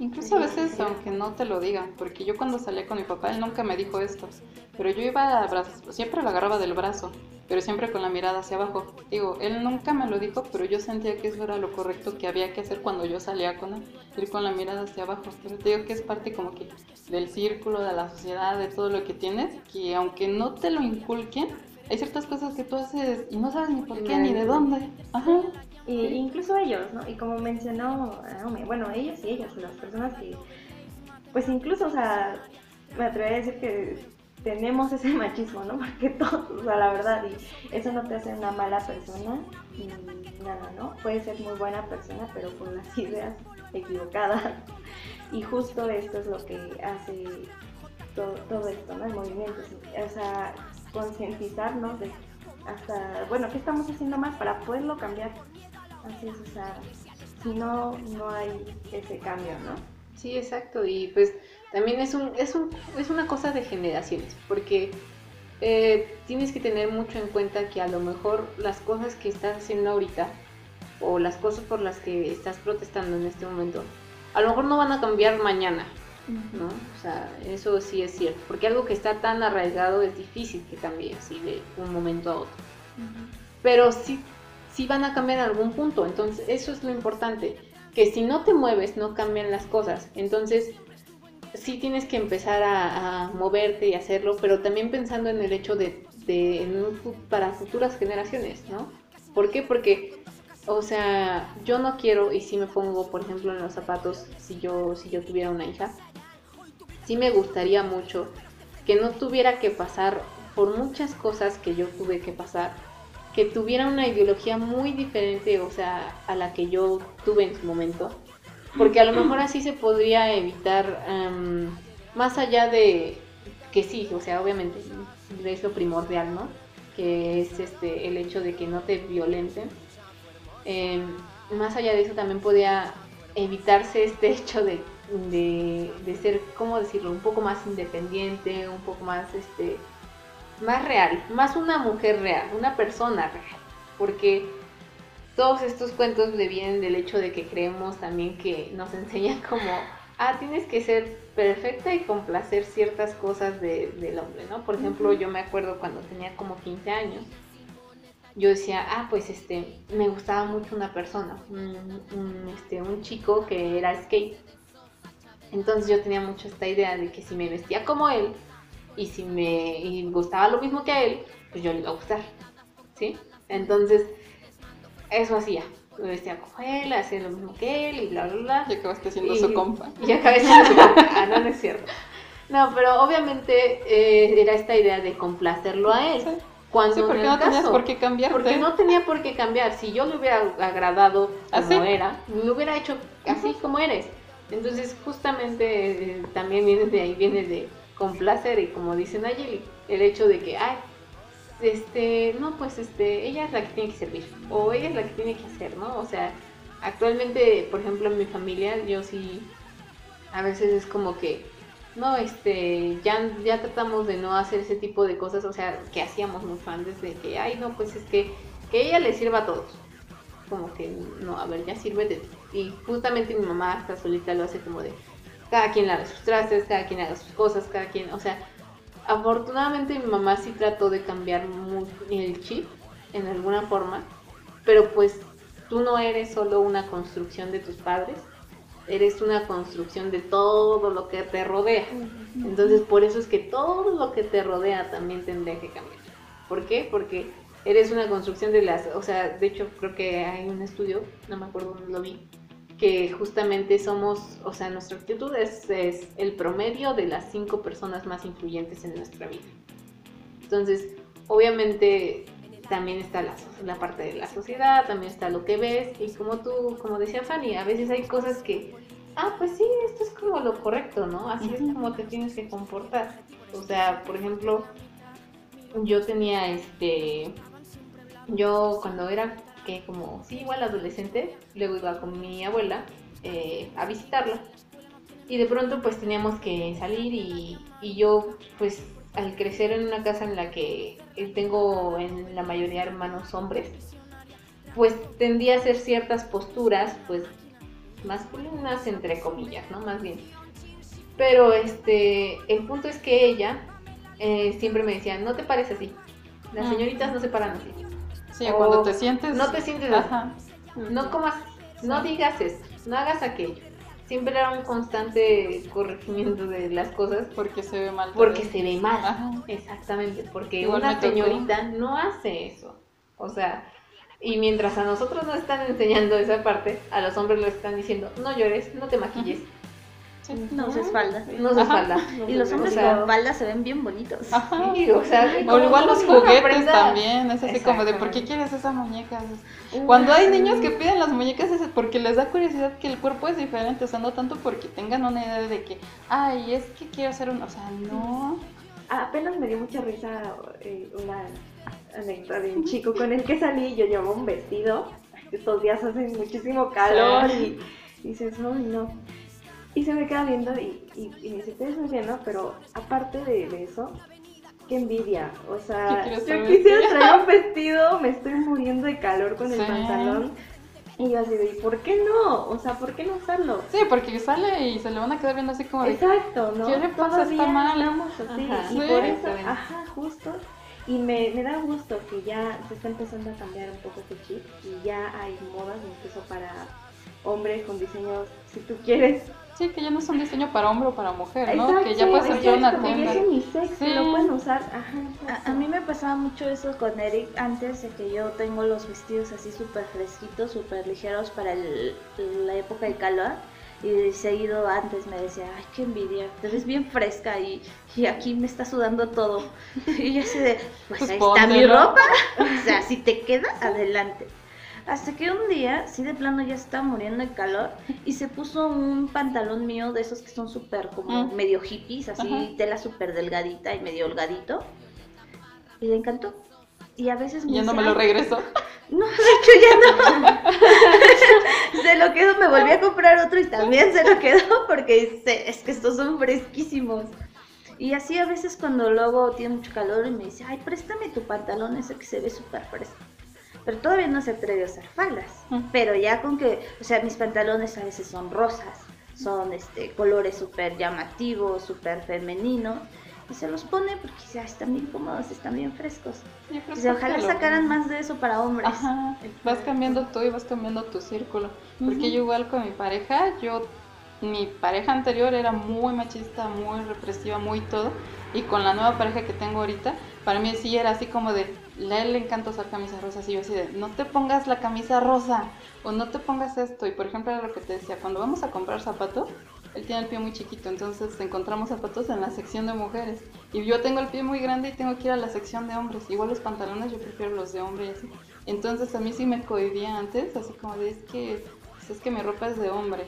Incluso a veces, aunque no te lo digan, porque yo cuando salí con mi papá, él nunca me dijo esto, pero yo iba a brazos, siempre lo agarraba del brazo, pero siempre con la mirada hacia abajo. Digo, él nunca me lo dijo, pero yo sentía que eso era lo correcto que había que hacer cuando yo salía con él, ir con la mirada hacia abajo. Pero te digo que es parte como que del círculo, de la sociedad, de todo lo que tienes, que aunque no te lo inculquen, hay ciertas cosas que tú haces y no sabes ni por qué ni de dónde. Ajá. Y, incluso ellos, ¿no? Y como mencionó, bueno, ellos y ellas, las personas que, pues incluso, o sea, me atrevería a decir que tenemos ese machismo, ¿no? Porque todos, o sea, la verdad, y eso no te hace una mala persona y nada, ¿no? Puedes ser muy buena persona, pero con las ideas equivocadas. Y justo esto es lo que hace todo, todo esto, ¿no? El movimiento, o sea, concientizarnos de hasta, bueno, ¿qué estamos haciendo más para poderlo cambiar? Así es, o sea, si no, no hay ese cambio, ¿no? Sí, exacto, y pues también es, un, es, un, es una cosa de generaciones, porque eh, tienes que tener mucho en cuenta que a lo mejor las cosas que estás haciendo ahorita, o las cosas por las que estás protestando en este momento, a lo mejor no van a cambiar mañana, ¿no? O sea, eso sí es cierto, porque algo que está tan arraigado es difícil que cambie así de un momento a otro. Pero sí, sí van a cambiar en algún punto, entonces eso es lo importante, que si no te mueves no cambian las cosas, entonces sí tienes que empezar a, moverte y hacerlo, pero también pensando en el hecho de, para futuras generaciones, ¿no? ¿Por qué? Porque o sea, yo no quiero, y si me pongo, por ejemplo, en los zapatos, si yo, si yo tuviera una hija, sí me gustaría mucho que no tuviera que pasar por muchas cosas que yo tuve que pasar, que tuviera una ideología muy diferente, o sea, a la que yo tuve en su momento, porque a lo mejor así se podría evitar, em, más allá de que sí, o sea, obviamente es lo primordial, ¿no? Que es este el hecho de que no te violenten. Em, más allá de eso también podía evitarse este hecho de de, de, ser, ¿cómo decirlo? Un poco más independiente, un poco más, este, más real, más una mujer real, una persona real, porque todos estos cuentos le vienen del hecho de que creemos también que nos enseñan como, ah, tienes que ser perfecta y complacer ciertas cosas del hombre, ¿no? Por ejemplo, yo me acuerdo cuando tenía como 15 años, yo decía, ah, pues este, me gustaba mucho una persona, un, este, un chico que era skate entonces yo tenía mucho esta idea de que si me vestía como él y si me gustaba lo mismo que a él, pues yo le iba a gustar. ¿Sí? Entonces, eso hacía. Me vestía como él, hacía lo mismo que él y bla, bla, bla. Y acabaste siendo su compa. Y acabé siendo su compa. Ah, no, no es cierto. No, pero obviamente eh, era esta idea de complacerlo a él. Cuando sí, porque no tenías por qué cambiar. Porque no tenía por qué cambiar. Si yo le hubiera agradado como era, me hubiera hecho así como eres. Entonces justamente eh, también viene de ahí, viene de complacer y como dicen Nayeli, el hecho de que, ay, este, no, pues este, ella es la que tiene que servir o ella es la que tiene que hacer, ¿no? O sea, actualmente, por ejemplo, en mi familia, yo sí, a veces es como que, no, este, ya, ya tratamos de no hacer ese tipo de cosas, o sea, que hacíamos mucho antes de que, ay, no, pues es que, que ella le sirva a todos como que, no, a ver, ya sirve de Y justamente mi mamá hasta solita lo hace como de, cada quien lava sus trastes, cada quien haga sus cosas, cada quien, o sea, afortunadamente mi mamá sí trató de cambiar el chip en alguna forma, pero pues tú no eres solo una construcción de tus padres, eres una construcción de todo lo que te rodea. Entonces por eso es que todo lo que te rodea también tendría que cambiar. ¿Por qué? Porque eres una construcción de las, o sea, de hecho creo que hay un estudio, no me acuerdo dónde lo vi, que justamente somos, o sea, nuestra actitud es, el promedio de las cinco personas más influyentes en nuestra vida. Entonces, obviamente también está la, la, parte de la sociedad, también está lo que ves y como tú, como decía Fanny, a veces hay cosas que, ah, pues sí, esto es como lo correcto, ¿no? Así es como te tienes que comportar. O sea, por ejemplo, yo tenía este yo cuando era que como, sí, igual adolescente, luego iba con mi abuela eh, a visitarla. Y de pronto pues teníamos que salir y, y, yo pues al crecer en una casa en la que tengo en la mayoría hermanos hombres, pues tendía a hacer ciertas posturas pues masculinas entre comillas, ¿no? Más bien. Pero este, el punto es que ella eh, siempre me decía, no te pares así, las ah. señoritas no se paran así. Sí, cuando te sientes. No te sientes No comas, no digas esto, no hagas aquello. Siempre era un constante corregimiento de las cosas. Porque se ve mal. Porque se ve mal. Exactamente. Porque una señorita no hace eso. O sea, y mientras a nosotros nos están enseñando esa parte, a los hombres les están diciendo, no llores, no te maquilles. Sí. No uses falda. No se Ajá. falda. Y los hombres O sea, con falda se ven bien bonitos. Ajá. Sí, o sea, O como- igual los juguetes también, es así como de ¿por qué quieres esa muñeca? Es- Cuando hay niños que piden las muñecas es porque les da curiosidad que el cuerpo es diferente, o sea, no tanto porque tengan una idea de que, ay, es que quiero hacer un, o sea, no. Apenas me dio mucha risa eh, una anécdota de un chico con el que salí. Yo llevaba un vestido. Estos días hace muchísimo calor Sí. y dices, ay, no. Y se me queda viendo y, y, y me dice, muy bien, ¿no? Pero aparte de, de eso, qué envidia. O sea, ¿Qué quieres yo quisiera traer un vestido, me estoy muriendo de calor con el Sí. pantalón. Y yo así de, ¿y por qué no? O sea, ¿por qué no usarlo? Sí, porque sale y se le van a quedar viendo así como de, Exacto, ¿no? ¿qué le pasa? Está mal. así. Ajá, y sí, por eso, ajá, justo. Y me, me da gusto que ya se está empezando a cambiar un poco este chip y ya hay modas incluso para hombres con diseños, si tú quieres. Sí, que ya no es un diseño para hombre o para mujer, ¿no? Exacto, que ya puedes entrar a una que tienda. es unisex, Sí. lo pueden usar. Ajá, A, a mí me pasaba mucho eso con Eric antes de que yo tengo los vestidos así súper fresquitos, súper ligeros para el- la época de calor. Y seguido antes me decía, ay, qué envidia, te ves bien fresca y, y aquí me está sudando todo. Y yo así de, pues, Pues ahí está mi ropa. O sea, si te queda, adelante. Hasta que un día, sí de plano ya estaba muriendo de calor y se puso un pantalón mío de esos que son súper como Mm. medio hippies, así Ajá. tela súper delgadita y medio holgadito. Y le encantó. Y a veces me ya no me lo "Ay, regreso. No, de hecho ya no. se lo quedó, me volví a comprar otro y también se lo quedó porque es que estos son fresquísimos. Y así a veces cuando luego tiene mucho calor y me dice, ay, préstame tu pantalón ese que se ve súper fresco. Pero todavía no se atreve a usar faldas. Mm. Pero ya con que, o sea, mis pantalones a veces son rosas, son este colores súper llamativos, súper femeninos. Y se los pone porque ya están bien cómodos, están bien frescos. Dice, que ojalá sacaran más de eso para hombres. Ajá, vas cambiando tú y vas cambiando tu círculo. Porque yo igual con mi pareja, yo, mi pareja anterior era muy machista, muy represiva, muy todo. Y con la nueva pareja que tengo ahorita, para mí sí era así como de, a él le encanta usar camisas rosas y yo así de, no te pongas la camisa rosa o no te pongas esto. Y por ejemplo era lo que te decía, cuando vamos a comprar zapatos, él tiene el pie muy chiquito, entonces encontramos zapatos en la sección de mujeres. Y yo tengo el pie muy grande y tengo que ir a la sección de hombres. Igual los pantalones yo prefiero los de hombre y así. Entonces a mí sí me cohibía antes, así como de, es que, es que mi ropa es de hombre.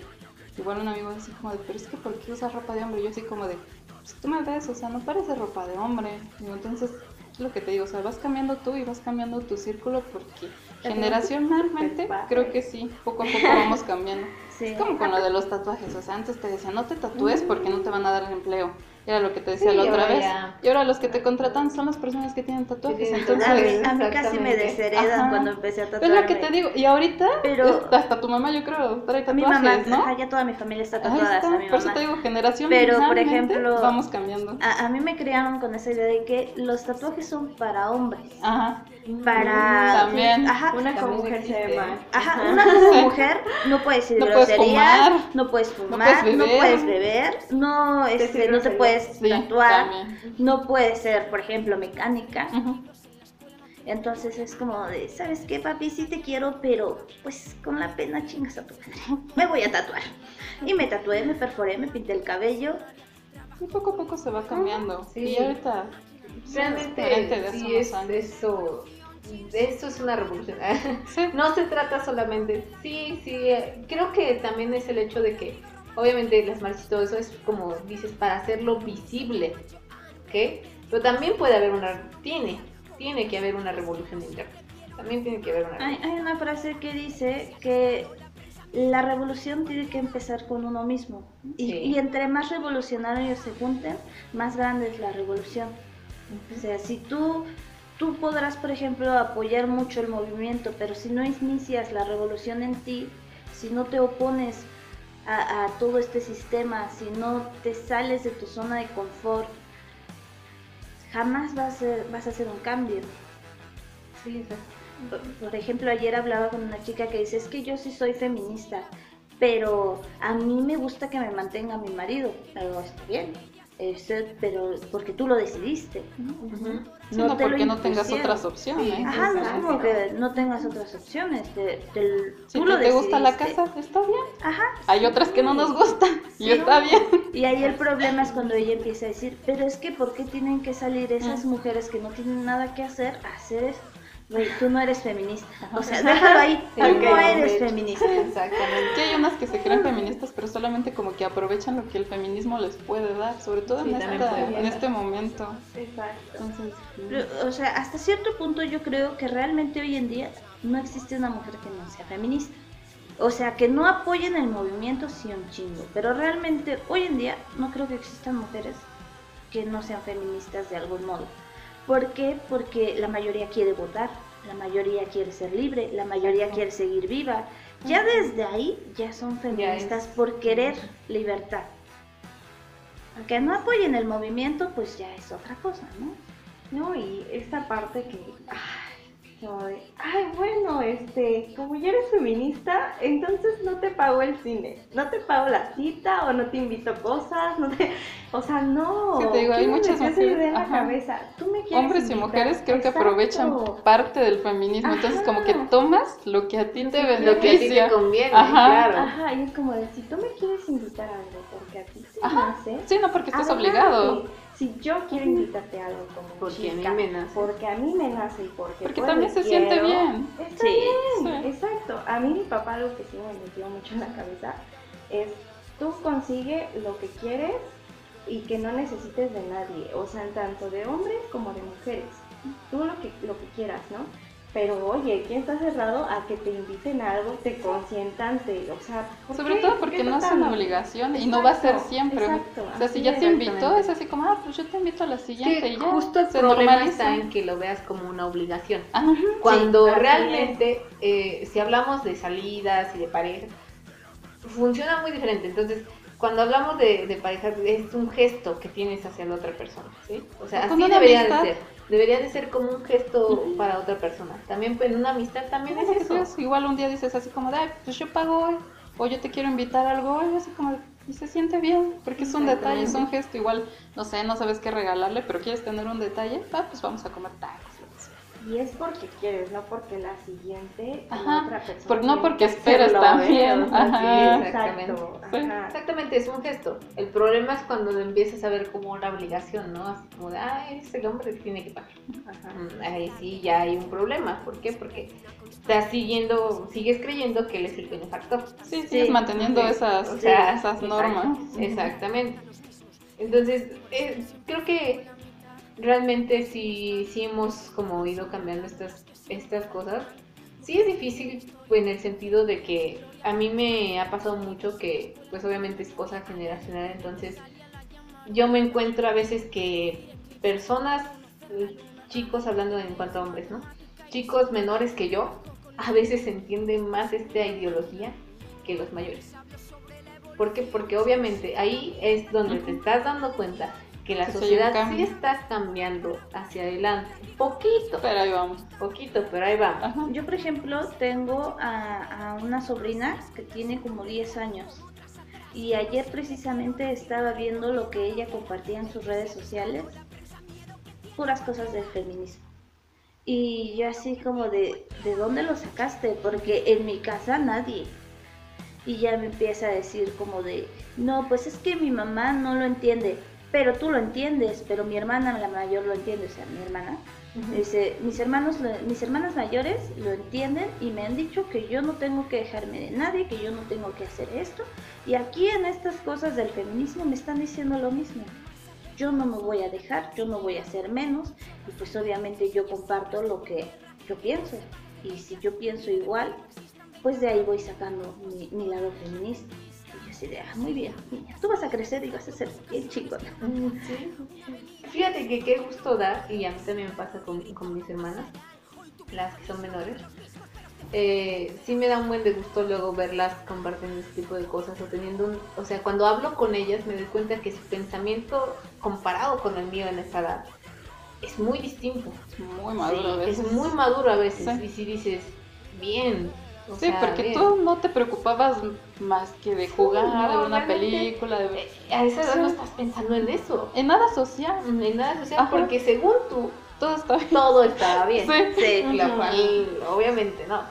Igual un amigo así como de, pero es que ¿por qué usas ropa de hombre? Y yo así como de, pues tú me ves, o sea, no parece ropa de hombre. Digo, entonces, es lo que te digo, o sea, vas cambiando tú y vas cambiando tu círculo porque generacionalmente creo que sí, poco a poco vamos cambiando. Sí. Es como con lo de los tatuajes, o sea, antes te decían no te tatúes porque no te van a dar empleo. Era lo que te decía Sí, la otra vez. Y ahora los que te contratan son las personas que tienen tatuajes. Tienen Entonces, A mí, a mí casi me desheredan Ajá. cuando empecé a es tatuarme. lo que te digo. Y ahorita, Pero- es- hasta tu mamá yo creo trae A mi tatuajes, mamá, ¿no? ajá, ya toda mi familia está tatuada, está, hasta mi por eso mamá. te digo, generación Pero, por ejemplo- vamos cambiando. A, a mí me criaron con esa idea de que los tatuajes son para hombres. Ajá, Para... También. Ajá, Una como mujer se ve mal. Ajá, una como mujer no puedes decir No puedes groserías, fumar, no puedes fumar, no beber. puedes beber, no, este, Decir no te puedes sí, tatuar, también. no puedes ser, por ejemplo, mecánica. Entonces es como de, ¿sabes qué, papi? Sí te quiero, pero pues con la pena chingas a tu madre. Me voy a tatuar. Y me tatué, me perforé, me pinté el cabello. Y poco a poco se va cambiando. Sí. Y ahorita, Realmente de hace sí es años. eso. Esto es una revolución. No se trata solamente, sí, sí, eh, creo que también es el hecho de que, obviamente, las marchas y todo eso es como dices, para hacerlo visible, ¿ok? Pero también puede haber una, tiene, tiene que haber una revolución interna. También tiene que haber una Hay, hay una frase que dice que la revolución tiene que empezar con uno mismo. Y, Sí. y entre más revolucionarios se junten, más grande es la revolución. O sea, si tú, tú podrás, por ejemplo, apoyar mucho el movimiento, pero si no inicias la revolución en ti, si no te opones a, a todo este sistema, si no te sales de tu zona de confort, jamás vas a, hacer- vas a hacer un cambio. Sí. Por ejemplo, ayer hablaba con una chica que dice, es que yo sí soy feminista, pero a mí me gusta que me mantenga mi marido. Pero está bien, este, pero porque tú lo decidiste. No, te porque no tengas otras opciones. Sí. Ajá, no es como que no tengas otras opciones. Te, te- Si tú te, lo te gusta la casa, está bien. Ajá. Hay otras que no nos gustan y está bien. Y ahí el problema es cuando ella empieza a decir, pero es que ¿por qué tienen que salir esas mujeres que no tienen nada que hacer a hacer eso? Güey, tú no eres feminista. O sea, déjalo ahí. Tú no eres feminista. Exactamente. Sí, hay unas que se creen feministas, pero solamente como que aprovechan lo que el feminismo les puede dar, sobre todo Sí, en, esta- este momento. Exacto. Entonces, Pero, O sea, hasta cierto punto yo creo que realmente hoy en día no existe una mujer que no sea feminista. O sea, que no apoyen el movimiento sí un chingo. Pero realmente hoy en día no creo que existan mujeres que no sean feministas de algún modo. ¿Por qué? Porque la mayoría quiere votar, la mayoría quiere ser libre, la mayoría quiere seguir viva. Ya desde ahí ya son feministas por querer libertad. Que no apoyen el movimiento, pues ya es otra cosa, ¿no? No, y esta parte que, ay, como de, ay, bueno, este, como ya eres feminista, entonces no te pago el cine, no te pago la cita o no te invito cosas, no te, o sea, no. Sí, te digo, hay ¿quién me muchas mujeres, idea en la cabeza? Tú me quieres hombres y mujeres creo que aprovechan parte del feminismo, entonces como que tomas lo que a ti te Lo que a ti te beneficia. conviene, Ajá. claro. Ajá, y es como de, si tú me quieres invitar a algo porque a ti te Ajá. nace, Sí, no porque estás obligado. Si yo quiero invitarte a algo como Porque a mí me nace. porque a mí me nace y porque Porque puedo también se siente bien. Está Sí, bien, sí. exacto. A mí mi papá algo que sí me metió mucho en la cabeza es tú consigue lo que quieres y que no necesites de nadie, o sea, tanto de hombres como de mujeres. Tú lo que lo que quieras, ¿no? Pero oye, ¿quién está cerrado a que te inviten a algo, te consientan, te, o sea, ¿por Sobre qué? todo ¿Por qué porque no es una obligación y no va a ser siempre. exacto, o sea, si ya te invitó, exactamente. es así como, ah, pues yo te invito a la siguiente Que y ya. justo el se problema normaliza. está en que lo veas como una obligación. Ajá. Cuando realmente, eh, si hablamos de salidas y de pareja, funciona muy diferente. Entonces, cuando hablamos de, de pareja, es un gesto que tienes hacia la otra persona, ¿sí? O sea, así debería amistad. de ser. Debería de ser como un gesto para otra persona. También pues, en una amistad también es eso. igual un día dices así como de, "Ay, pues yo pago hoy, o yo te quiero invitar a algo hoy, así como y se siente bien, porque es un detalle, es un gesto, igual, no sé, no sabes qué regalarle, pero quieres tener un detalle, ah, pues vamos a comer tacos. Y es porque quieres, no porque la siguiente la Ajá, otra persona. por- no porque que esperas también, ajá. Exactamente. exacto. Exactamente, es un gesto. El problema es cuando lo empiezas a ver como una obligación, ¿no? Así como de, ah, es el hombre que tiene que pagar. Ajá. Mm, Ahí sí ya hay un problema. ¿Por qué? Porque estás siguiendo, sigues creyendo que él es el benefactor. Sí, sigues manteniendo sí. esas, O sea, esas normas. Exactamente. Entonces, eh, creo que realmente sí, sí hemos como ido cambiando estas, estas cosas. Sí es difícil pues, en el sentido de que a mí me ha pasado mucho que pues obviamente es cosa generacional, entonces yo me encuentro a veces que personas, chicos hablando en cuanto a hombres, ¿no? Chicos menores que yo, a veces entienden más esta ideología que los mayores. ¿Por qué? Porque obviamente ahí es donde te estás dando cuenta que la Que sociedad sí está cambiando hacia adelante. Poquito, Pero ahí vamos. poquito, pero ahí vamos. Ajá. Yo, por ejemplo, tengo a, a una sobrina que tiene como 10 años. Y ayer precisamente estaba viendo lo que ella compartía en sus redes sociales. Puras cosas del feminismo. Y yo así como de, ¿de dónde lo sacaste? Porque en mi casa nadie. Y ya me empieza a decir como de, no, pues es que mi mamá no lo entiende. Pero tú lo entiendes, pero mi hermana, la mayor, lo entiende, o sea, mi hermana. Dice, mis hermanos, mis hermanas mayores lo entienden y me han dicho que yo no tengo que dejarme de nadie, que yo no tengo que hacer esto. Y aquí en estas cosas del feminismo me están diciendo lo mismo. Yo no me voy a dejar, yo no voy a hacer menos y pues obviamente yo comparto lo que yo pienso. Y si yo pienso igual, pues de ahí voy sacando mi, mi lado feminista. Ah, muy bien, niña, tú vas a crecer y vas a ser bien chingona. Mm, Sí. Fíjate que qué gusto da, y a mí también me pasa con, con mis hermanas, las que son menores. Eh, sí me da un buen de gusto luego verlas compartiendo este tipo de cosas o teniendo un, o sea, cuando hablo con ellas me doy cuenta que su pensamiento comparado con el mío en esta edad es muy distinto. Es muy maduro a veces. Es muy maduro a veces Sí. y si dices, bien, O Sí, sea, porque bien. tú no te preocupabas más que de jugar, no, de una película, de... Eh, A esa edad Sí. no estás pensando en eso. En nada social, En nada social, Ajá. porque según tú, todo está bien. todo estaba bien. Sí. Sí. Obviamente, no.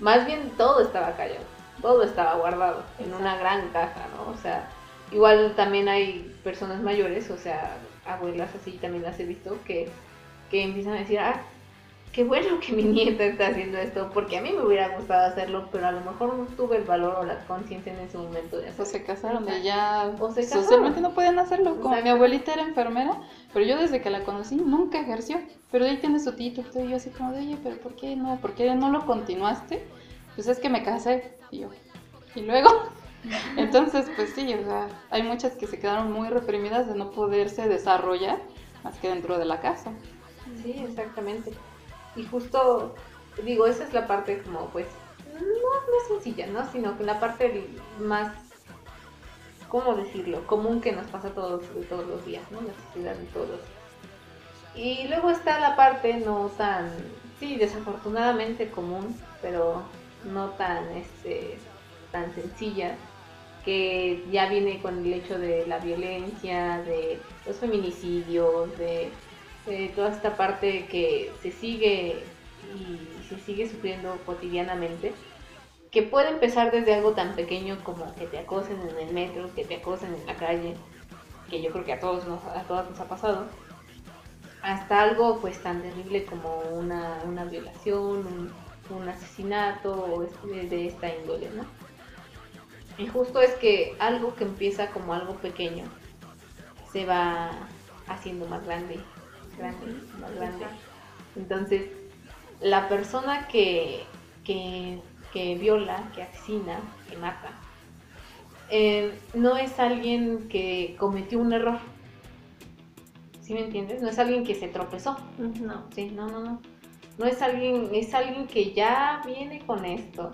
Más bien todo estaba callado, todo estaba guardado en una gran caja, ¿no? O sea, igual también hay personas mayores, o sea, abuelas así también las he visto, que, que empiezan a decir, ah, qué bueno que mi nieta está haciendo esto, porque a mí me hubiera gustado hacerlo, pero a lo mejor no tuve el valor o la conciencia en ese momento de O hacerlo. se casaron y ya O se casaron. socialmente no podían hacerlo. Como mi abuelita era enfermera, pero yo desde que la conocí nunca ejerció. Pero ahí tiene su título y yo así como de, oye, pero ¿por qué no? ¿Por qué no lo continuaste? Pues es que me casé. Y yo, y luego... Entonces, pues sí, o sea, hay muchas que se quedaron muy reprimidas de no poderse desarrollar más que dentro de la casa. Sí, exactamente. Y justo, digo, esa es la parte como, pues, no, no sencilla, ¿no? Sino que la parte más, ¿cómo decirlo? Común que nos pasa todos, todos los días, ¿no? La sociedad de todos. Y luego está la parte no tan, sí, desafortunadamente común, pero no tan, este, tan sencilla, que ya viene con el hecho de la violencia, de los feminicidios, de eh, toda esta parte que se sigue y se sigue sufriendo cotidianamente, que puede empezar desde algo tan pequeño como que te acosen en el metro, que te acosen en la calle, que yo creo que a todos nos, a todas nos ha pasado, hasta algo pues tan terrible como una, una violación, un, un asesinato o es- de, de esta índole, ¿no? Y justo es que algo que empieza como algo pequeño se va haciendo más grande, grande, más grande. Entonces, la persona que, que, que viola, que asesina, que mata, eh, no es alguien que cometió un error. ¿Sí me entiendes? No es alguien que se tropezó. No. Sí, no, no, no. No es alguien, es alguien que ya viene con esto,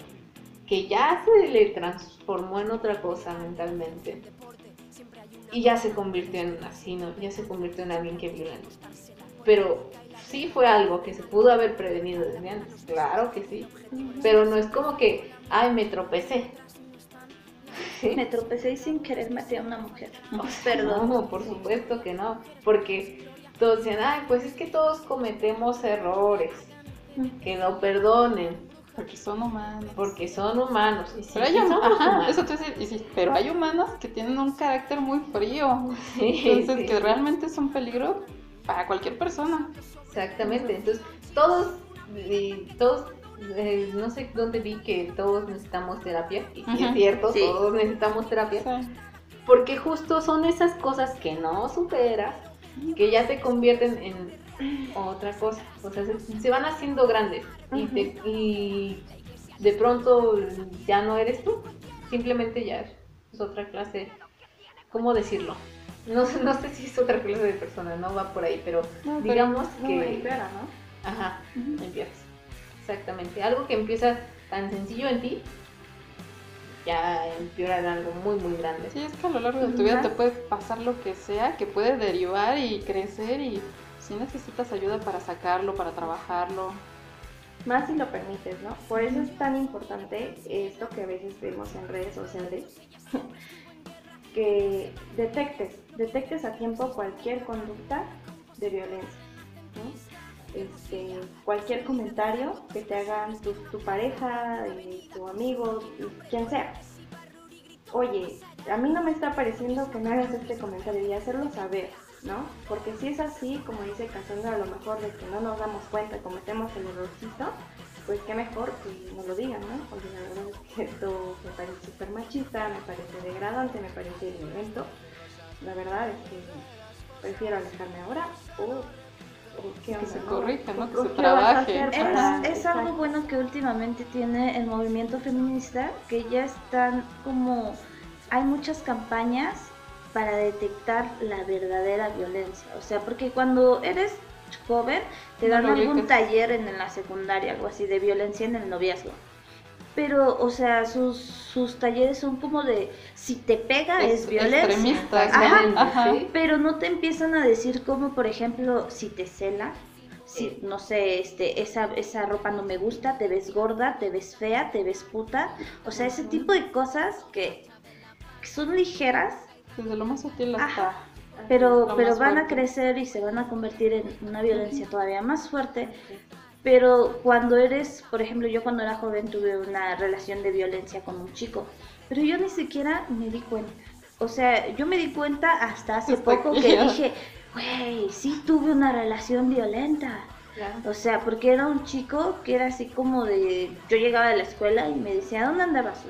que ya se le transformó en otra cosa mentalmente. Y ya se convirtió en un asesino, ya se convirtió en alguien que viola. Pero sí fue algo que se pudo haber prevenido desde antes, claro que sí. Pero no es como que, ay, me tropecé. ¿Sí? Me tropecé y sin querer maté a una mujer. No, Perdón. por supuesto que no. Porque todos decían, ay, pues es que todos cometemos errores. Que lo perdonen, Porque son humanos. porque son humanos. Y sí, Pero hay, sí hum- somos ajá, humanos. eso te decir, y sí, pero hay humanos que tienen un carácter muy frío. Sí, Entonces, sí, que realmente es un peligro para cualquier persona. Exactamente. Entonces, todos, y todos, eh, no sé dónde vi que todos necesitamos terapia. Y Ujú. es cierto, Sí. todos necesitamos terapia. Sí. Porque justo son esas cosas que no superas, que ya te convierten en otra cosa. O sea, se, se van haciendo grandes y, te- y de pronto ya no eres tú. Simplemente ya es otra clase. ¿Cómo decirlo? No, sé- no sé si es otra clase de persona, no va por ahí, pero No, pero- digamos No, que... empeora, ¿no? Ajá, Ujú. empiezas. Exactamente. Algo que empieza tan sencillo en ti, ya empeora en algo muy, muy grande. Sí, es que a lo largo de tu vida te puede pasar lo que sea, que puede derivar y crecer y si necesitas ayuda para sacarlo, para trabajarlo. Más si lo permites, ¿no? Por eso es tan importante esto que a veces vemos en redes sociales, que detectes, detectes a tiempo cualquier conducta de violencia, ¿no? Este, cualquier comentario que te hagan tu, pareja, eh, tu amigo, quien sea. Oye, a mí no me está pareciendo que me hagas este comentario y hacerlo saber, ¿no? Porque si es así, como dice Cassandra, a lo mejor de que no nos damos cuenta cometemos el errorcito, pues qué mejor que nos lo digan, ¿no? Oye, la verdad es que esto me parece súper machista, me parece degradante, me parece violento. La verdad es que prefiero alejarme ahora o, o qué Que onda, se ¿no? corrija, ¿no? Que se trabaje. Es, es algo bueno que últimamente tiene el movimiento feminista, que ya están como... Hay muchas campañas para detectar la verdadera violencia. O sea, porque cuando eres joven te No dan algún taller en la secundaria, algo así, de violencia en el noviazgo. Pero, o sea, sus, sus talleres son como de, si te pega es, Es violencia. Ajá. Ajá. ¿sí? Pero no te empiezan a decir como, por ejemplo, si te cela, Sí, no sé, este, esa, esa ropa no me gusta, te ves gorda, te ves fea, te ves puta. O sea, ese tipo de cosas que, que son ligeras, Desde lo más sutil hasta... Ajá. pero, pero van a crecer y se van a convertir en una violencia todavía más fuerte. Pero cuando eres, por ejemplo, yo cuando era joven tuve una relación de violencia con un chico, pero yo ni siquiera me di cuenta. O sea, yo me di cuenta hasta hace poco que dije, güey, sí tuve una relación violenta. O sea, porque era un chico que era así como de... Yo llegaba de la escuela y me decía, ¿dónde andabas?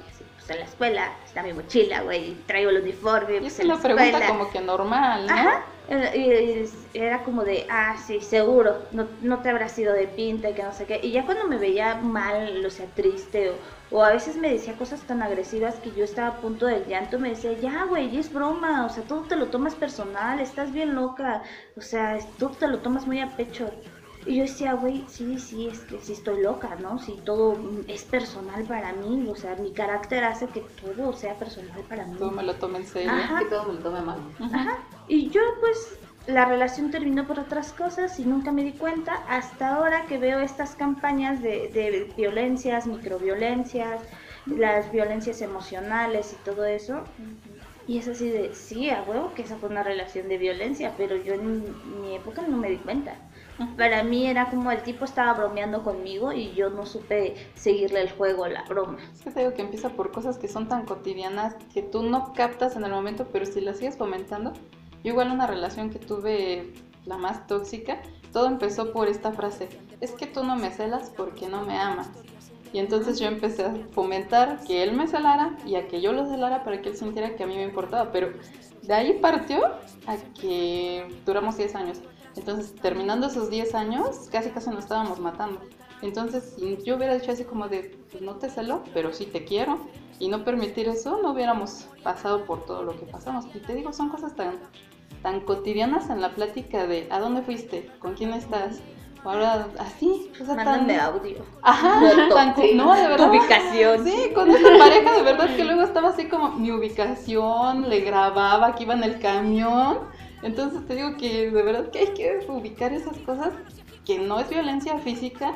Pues en la escuela, está mi mochila, güey, traigo el uniforme, Y pues es la una pregunta escuela". como que normal, ¿no? Ajá. Era- y- y Era como de, ah, sí, seguro, no, no te habrás ido de pinta y que no sé qué. Y ya cuando me veía mal, o sea, triste, o, o a veces me decía cosas tan agresivas que yo estaba a punto del llanto, me decía, ya, güey, es broma, o sea, todo te lo tomas personal, estás bien loca, o sea, todo te lo tomas muy a pecho. Y yo decía, güey, sí, sí, es que sí estoy loca, ¿no? Sí, todo es personal para mí, o sea, mi carácter hace que todo sea personal para mí. Todo me lo tomo en serio. Ajá. Que todo me lo tome mal. Ajá. Y yo pues la relación terminó por otras cosas y nunca me di cuenta hasta ahora que veo estas campañas de, de violencias, microviolencias, las violencias emocionales y todo eso. Y es así de, sí, a huevo que esa fue una relación de violencia, pero yo en mi época no me di cuenta. Para mí era como el tipo estaba bromeando conmigo y yo no supe seguirle el juego, la broma. Es que te digo que empieza por cosas que son tan cotidianas que tú no captas en el momento, pero si las sigues fomentando. Yo igual una relación que tuve, la más tóxica, todo empezó por esta frase, es que tú no me celas porque no me amas. Y entonces yo empecé a fomentar que él me celara y a que yo lo celara para que él sintiera que a mí me importaba. Pero de ahí partió a que duramos 10 años. Entonces, terminando esos 10 años, casi casi nos estábamos matando. Entonces, yo hubiera dicho así como de, pues no te celo, pero sí te quiero, y no permitir eso, no hubiéramos pasado por todo lo que pasamos. Y te digo, son cosas tan, tan cotidianas en la plática de, ¿a dónde fuiste? ¿Con quién estás? Ahora, así, o sea, Mándame tan... audio. Ajá, Foto, tan sí. no, de verdad. Tu ubicación. Sí, con esta pareja de verdad que luego estaba así como mi ubicación, le grababa que iba en el camión. Entonces te digo que de verdad que hay que ubicar esas cosas que no es violencia física,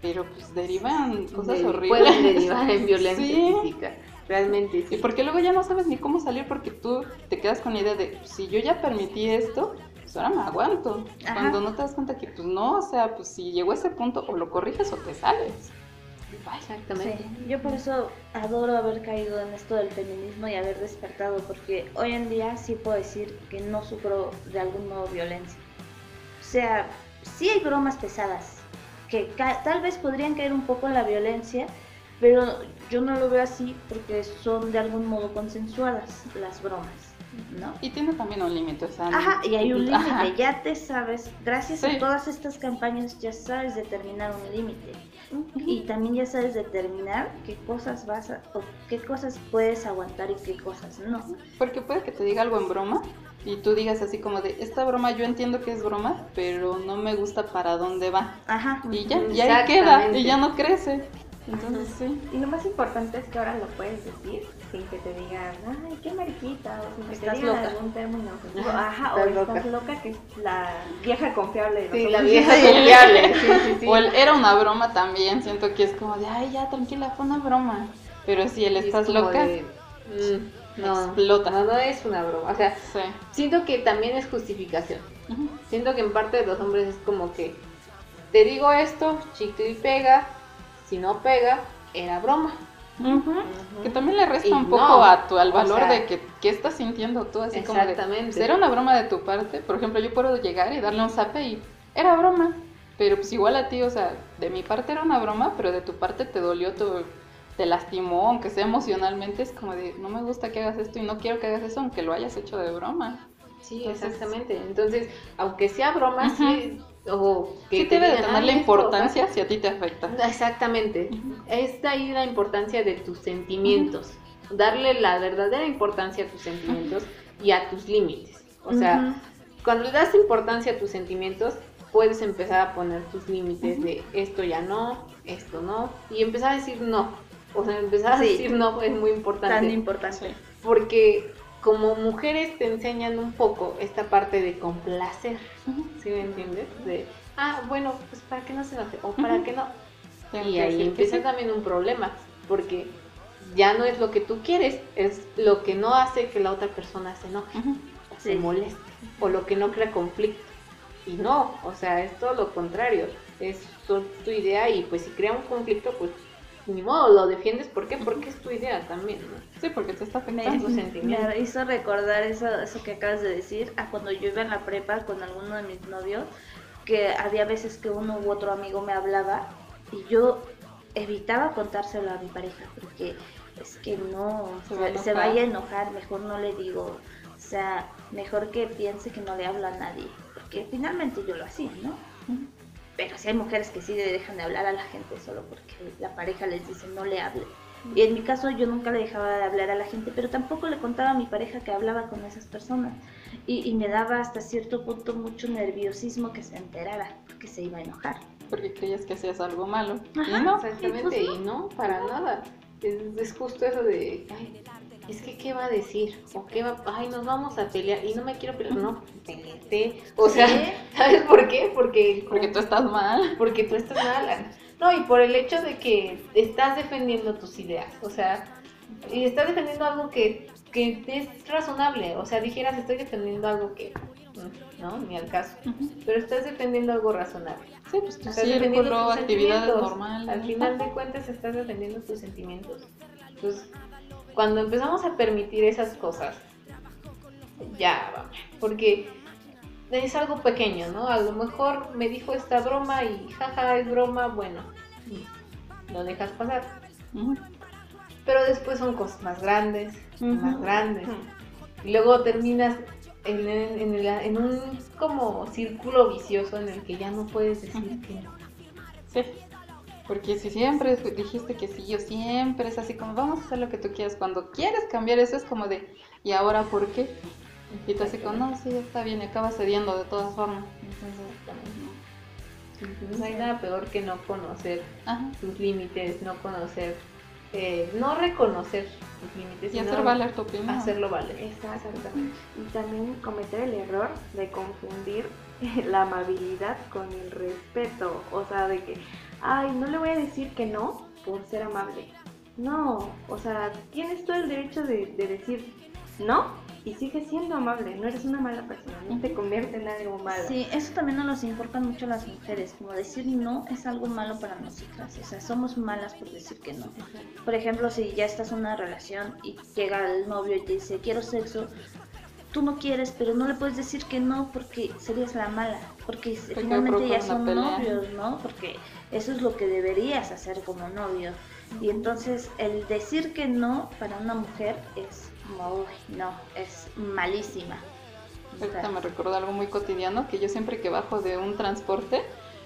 pero pues derivan cosas De- horribles. Pueden derivar en violencia Sí. física. Realmente sí. Y porque luego ya no sabes ni cómo salir porque tú te quedas con la idea de, pues, si yo ya permití esto, pues ahora me aguanto. Ajá. Cuando no te das cuenta que pues no, o sea, pues si llegó a ese punto o lo corriges o te sales. Exactamente. Yo por eso adoro haber caído en esto del feminismo y haber despertado, porque hoy en día sí puedo decir que no sufro de algún modo violencia. O sea, sí hay bromas pesadas, que tal vez podrían caer un poco en la violencia, pero yo no lo veo así porque son de algún modo consensuadas las bromas, ¿no? Y tiene también un límite, o sea, Ajá, y hay un límite, ya te sabes, gracias Sí. a todas estas campañas ya sabes determinar un límite. Y también ya sabes determinar qué cosas vas a, o qué cosas puedes aguantar y qué cosas no. Porque puede que te diga algo en broma y tú digas así como de, esta broma yo entiendo que es broma, pero no me gusta para dónde va. Ajá. Y ya, y ahí queda, y ya no crece. Entonces sí. Y lo más importante es que ahora lo puedes decir sin que te digan, ay, qué mariquita, o sin que Estás te digan loca. algún término ofensivo. Ajá, o estás estás loca, que es la vieja confiable. Sí, la vieja confiable. Sí, sí, sí. O el era una broma también, siento que es como de, ay, ya, tranquila, fue una broma. Pero si él es estás loca, de, mm, no, Explota. No, no es una broma. O sea, sí. siento que también es justificación. Siento que en parte de los hombres es como que te digo esto, chicle y pega. Si no pega, era broma. Que también le resta Y un poco no, a tu, al o valor sea, de que qué estás sintiendo tú, así como de, pues, era una broma de tu parte, por ejemplo, yo puedo llegar y darle un zape y era broma, pero pues igual a ti, o sea, de mi parte era una broma, pero de tu parte te dolió, te, te lastimó, aunque sea emocionalmente, es como de, no me gusta que hagas esto y no quiero que hagas eso, aunque lo hayas hecho de broma. Sí, Entonces- exactamente. Entonces, aunque sea broma, sí, o que Sí te debe de tener "Ay, la esto", o sea, importancia si a ti te afecta. Exactamente. Es ahí la importancia de tus sentimientos. Darle la verdadera importancia a tus sentimientos y a tus límites. O sea, cuando le das importancia a tus sentimientos, puedes empezar a poner tus límites de esto ya no, esto no, y empezar a decir no. O sea, empezar a decir no es muy Tan importante. importante. Sí. Porque como mujeres te enseñan un poco esta parte de complacer. ¿Sí me entiendes? De, ah, bueno, pues para que no se enoje, o para que no. Y ahí empieza también un problema, porque ya no es lo que tú quieres, es lo que no hace que la otra persona se enoje o se moleste, o lo que no crea conflicto. Y no, o sea, es todo lo contrario, es tu idea y pues si crea un conflicto, pues ni modo, lo defiendes, ¿por qué? Porque es tu idea también, ¿no? Sí, porque te está Me, afectando. tus sentimientos. me hizo recordar eso, eso que acabas de decir a cuando yo iba en la prepa con alguno de mis novios, que había veces que uno u otro amigo me hablaba y yo evitaba contárselo a mi pareja porque es que no, Se va vaya a enojar, mejor no le digo, o sea, mejor que piense que no le hablo a nadie, porque finalmente yo lo hacía, ¿no? Pero sí hay mujeres que sí le dejan de hablar a la gente solo porque la pareja les dice no le hable. Y en mi caso yo nunca le dejaba de hablar a la gente, pero tampoco le contaba a mi pareja que hablaba con esas personas. Y, y me daba hasta cierto punto mucho nerviosismo que se enterara, porque se iba a enojar. Porque creías que hacías algo malo. Ajá. Y no. Exactamente, y no, para nada. Es, es justo eso de, ay, es que qué va a decir, o qué va, ay, nos vamos a pelear, y no me quiero pelear, no, peleate. O sea. ¿sabes por qué? Porque, Porque tú estás mal. porque tú estás mala. No, y por el hecho de que estás defendiendo tus ideas, o sea, y estás defendiendo algo que, que es razonable, o sea, dijeras, estoy defendiendo algo que, no, ni al caso, pero estás defendiendo algo razonable. Sí, pues tu Estás defendiendo círculo, tus actividades normales. Al final de cuentas estás defendiendo tus sentimientos. Entonces, cuando empezamos a permitir esas cosas, ya, vamos, porque es algo pequeño, ¿no? A lo mejor me dijo esta broma y jaja, es broma, bueno, lo dejas pasar. Pero después son cosas más grandes, más grandes. Y luego terminas en, en- en el- en un como círculo vicioso en el que ya no puedes decir que no. Sí. Porque si siempre dijiste que sí, yo siempre es así como, vamos a hacer lo que tú quieras. Cuando quieres cambiar eso es como de, ¿y ahora por qué? Y tú así como, no, sí, está bien, y acabas cediendo de todas formas. Entonces, no hay nada peor que no conocer Ajá. tus límites, no conocer, eh, no reconocer tus límites, Y hacer valer tu opinión. hacerlo valer. Exactamente. Y también cometer el error de confundir la amabilidad con el respeto. O sea, de que, ay, no le voy a decir que no por ser amable. No, o sea, tienes todo el derecho de, de decir no y sigues siendo amable. No eres una mala persona, no te convierte en algo malo. Sí, eso también nos los importan mucho las mujeres, como decir no es algo malo para nosotras, o sea, somos malas por decir que no. Por ejemplo, si ya estás en una relación y llega el novio y te dice quiero sexo, tú no quieres, pero no le puedes decir que no porque serías la mala, porque finalmente ya son novios, ¿no? Porque eso es lo que deberías hacer como novio. Y entonces el decir que no para una mujer es como, uy, no, es malísima. O sea, Ahorita me recordó algo muy cotidiano, que yo siempre que bajo de un transporte,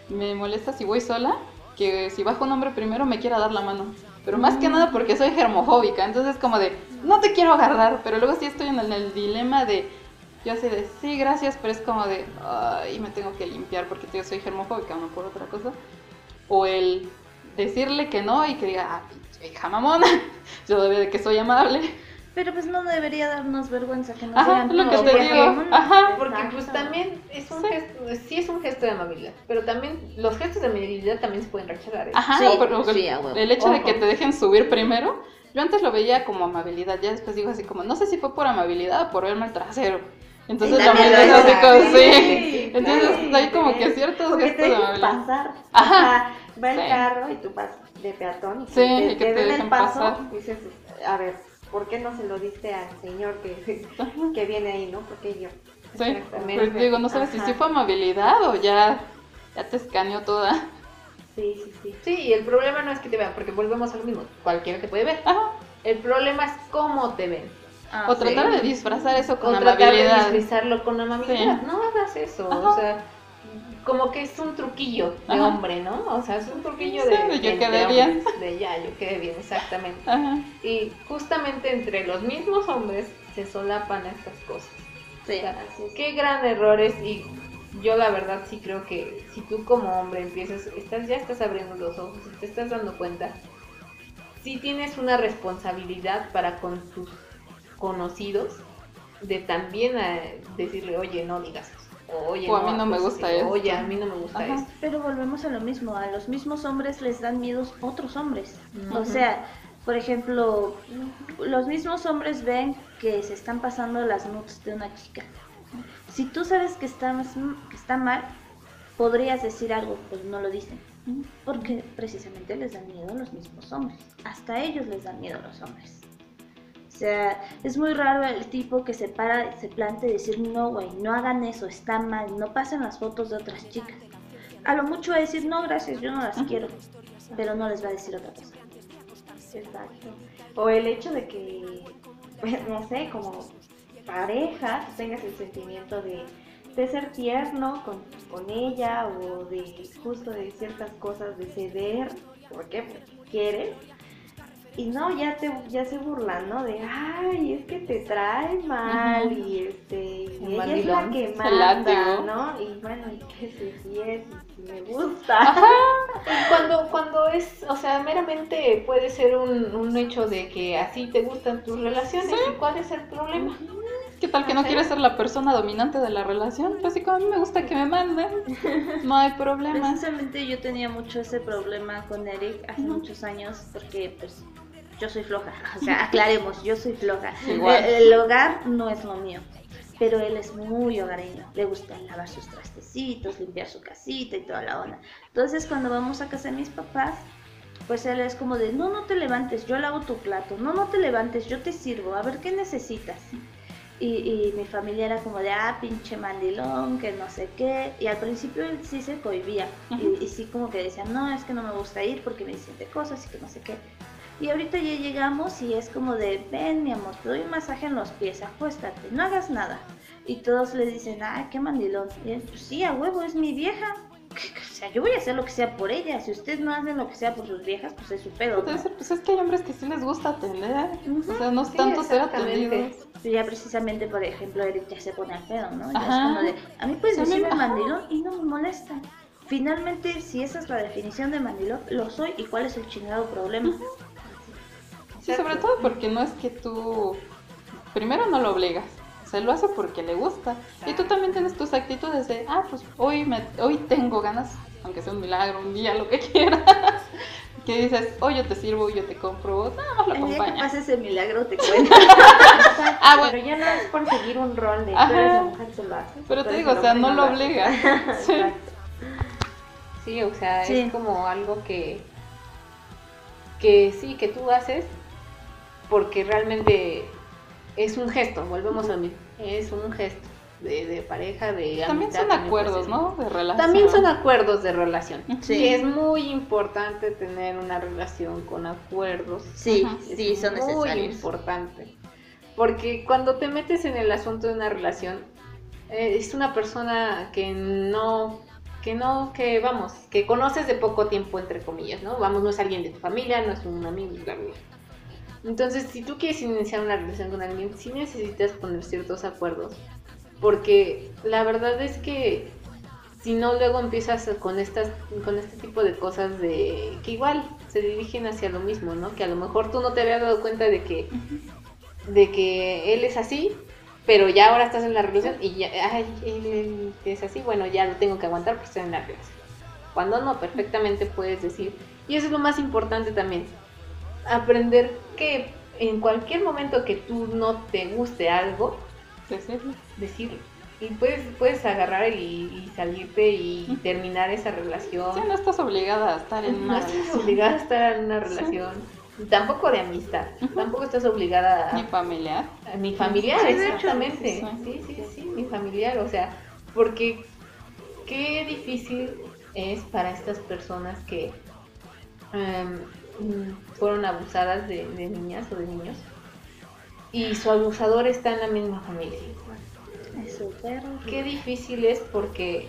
me molesta si voy sola, que si bajo un hombre primero me quiera dar la mano. Pero más que nada porque soy germofóbica, entonces como de, no te quiero agarrar, pero luego sí estoy en el, en el dilema de, yo así de, sí, gracias, pero es como de, ay, me tengo que limpiar porque yo soy germofóbica, no por otra cosa. O el decirle que no y que diga, ah, hija mamona, yo debe de que soy amable. Pero pues no debería darnos vergüenza que nos Ajá, digan lo que no, te porque- digo, ajá. Porque Exacto. pues también es un Sí. gesto, sí es un gesto de amabilidad, pero también los gestos de amabilidad también se pueden rechazar. ¿eh? Ajá, Sí, pero el- sí, hecho de que te dejen subir primero, yo antes lo veía como amabilidad, ya después digo así como, no sé si fue por amabilidad o por verme el trasero. Entonces Sí, también también es así como, sí. Sí, Entonces sí, hay como que ciertos Porque te gestos de dejan amabilidad. pasar. Ajá. O sea, va el Sí. carro y tú vas de peatón y Sí, te, y que te den dejen el paso. pasar. Dices, a ver, ¿por qué no se lo diste al señor que, que viene ahí, no? Porque yo. Sí, Exactamente. pues digo, no sabes si sí fue amabilidad o ya, ya te escaneó toda. Sí, sí, sí. Sí, y el problema no es que te vean, porque volvemos a lo mismo, cualquiera te puede ver. Ajá. El problema es cómo te ven. Ah, O sí. tratar de disfrazar eso con o tratar de amabilidad. disfrazarlo con amabilidad. Sí. No hagas eso. Ajá. O sea, como que es un truquillo de Ajá. hombre, ¿no? O sea, es un truquillo Sí, de, de yo de- quedé de bien. hombres, De ya, yo quedé bien, exactamente. Ajá. Y justamente entre los mismos hombres se solapan estas cosas. Sí. O sea, qué gran error es y yo la verdad sí creo que si tú como hombre empiezas, estás, ya estás abriendo los ojos y te estás dando cuenta, sí tienes una responsabilidad para con tus conocidos de también eh, decirle, oye, no digas eso. oye, O a mí no me gusta esto. Oye, a mí no me gusta Ajá. esto. Pero volvemos a lo mismo, a los mismos hombres les dan miedos otros hombres. O sea, por ejemplo, los mismos hombres ven que se están pasando las nudes de una chica. Si tú sabes que está, más- que está mal, podrías decir algo, pues no lo dicen. Porque precisamente les dan miedo a los mismos hombres. Hasta a ellos les dan miedo a los hombres. O sea, es muy raro el tipo que se para, se plantea y decir, no, güey, no hagan eso, está mal, no pasen las fotos de otras chicas. A lo mucho va a decir, no, gracias, yo no las quiero. Pero no les va a decir otra cosa. Exacto. O el hecho de que, pues, no sé, como pareja, tengas el sentimiento de, de ser tierno con, con ella o de justo de ciertas cosas, de ceder, porque quieres. Y no, ya te ya se burlan, ¿no? De, ay, es que te trae mal y este, y ella es la que manda, látigo. ¿no? Y bueno, y qué sé si es, me gusta. Cuando, cuando es, o sea, meramente puede ser un, un hecho de que así te gustan tus relaciones. ¿Y cuál es el problema? ¿Qué tal que no quieres ser la persona dominante de la relación? Pues sí, como a mí me gusta que me manden. No hay problema. Precisamente yo tenía mucho ese problema con Eric hace muchos años porque pues yo soy floja, o sea, aclaremos, yo soy floja. Igual. El, el hogar no es lo mío, pero él es muy hogareño, le gusta lavar sus trastecitos, limpiar su casita y toda la onda. Entonces cuando vamos a casa de mis papás, pues él es como de, no, no te levantes, yo lavo tu plato, no, no te levantes, yo te sirvo, a ver qué necesitas. Y, y mi familia era como de, ah, pinche mandilón, que no sé qué. Y al principio él sí se cohibía. y, y sí como que decía, no, es que no me gusta ir porque me dicen de cosas y que no sé qué. Y ahorita ya llegamos y es como de, ven mi amor, te doy un masaje en los pies, acuéstate, no hagas nada. Y todos le dicen, ah, qué mandilón. Y él, pues sí, a huevo, es mi vieja. O sea, yo voy a hacer lo que sea por ella. Si ustedes no hacen lo que sea por sus viejas, pues es su pedo. Ser, pues es que hay hombres que sí les gusta atender. Ujú. O sea, no es Sí, tanto ser atendidos. Ya precisamente, por ejemplo, Eric ya se pone al pedo, ¿no? Ya es como de, a mí mí- decirme mandilón y no me molesta. Finalmente, si esa es la definición de mandilón, lo soy y cuál es el chingado problema. Sí, sobre todo porque no es que tú, primero no lo obligas, o sea, lo hace porque le gusta. Y tú también tienes tus actitudes de, ah, pues hoy, me, hoy tengo ganas, aunque sea un milagro, un día, lo que quieras. Que dices, hoy yo te sirvo, yo te compro, nada más lo El día que pase ese milagro te cuento. Ah, bueno, Pero ya no es por seguir un rol de tú eres la mujer, tú lo haces. pero te digo, o sea, no lo obligas. Sí. Sí, o sea, Sí. es como algo que, que sí, que tú haces porque realmente es un gesto, volvemos a mí, es un gesto de, de pareja, de También amistad, son acuerdos. ¿no? De relación. También son acuerdos de relación. Sí. Y es muy importante tener una relación con acuerdos. Sí, Ajá. sí, Es son Muy necesarios. importante. Porque cuando te metes en el asunto de una relación, eh, es una persona que no, que no, que vamos, que conoces de poco tiempo, entre comillas, ¿no? Vamos, no es alguien de tu familia, no es un amigo, bla, bla, bla. Entonces, si tú quieres iniciar una relación con alguien, sí necesitas poner ciertos acuerdos. Porque la verdad es que si no luego empiezas con estas con este tipo de cosas de que igual se dirigen hacia lo mismo no que a lo mejor tú no te habías dado cuenta de que de que él es así pero ya ahora estás en la relación y ya ay, él, él es así bueno ya lo tengo que aguantar porque estoy en la relación cuando no perfectamente puedes decir y eso es lo más importante también aprender que en cualquier momento que tú no te guste algo Decirlo. decirlo. Y puedes, puedes agarrar y, y salirte y terminar esa relación. Sí, no estás obligada a estar en No una estás relación. obligada a estar en una relación. Tampoco de amistad. Tampoco estás obligada Ni a, familiar. a mi familiar, exactamente. sí. Sí, sí, sí, mi familiar. O sea, porque qué difícil es para estas personas que em, fueron abusadas de, de niñas o de niños y su abusador está en la misma familia. Es súper Qué difícil es porque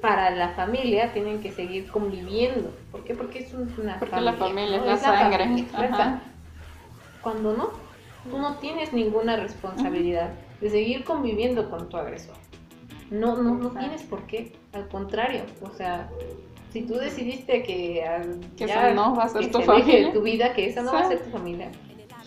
para la familia tienen que seguir conviviendo. ¿Por qué? Porque es un- una Porque familia. la familia ¿no? es la sangre. familia, la. Cuando no, tú no tienes ninguna responsabilidad de seguir conviviendo con tu agresor. No, no, no tienes por qué. Al contrario, o sea, si tú decidiste que, ah, Que ya- esa no va a ser tu familia. tu vida, que esa no va a ser tu familia,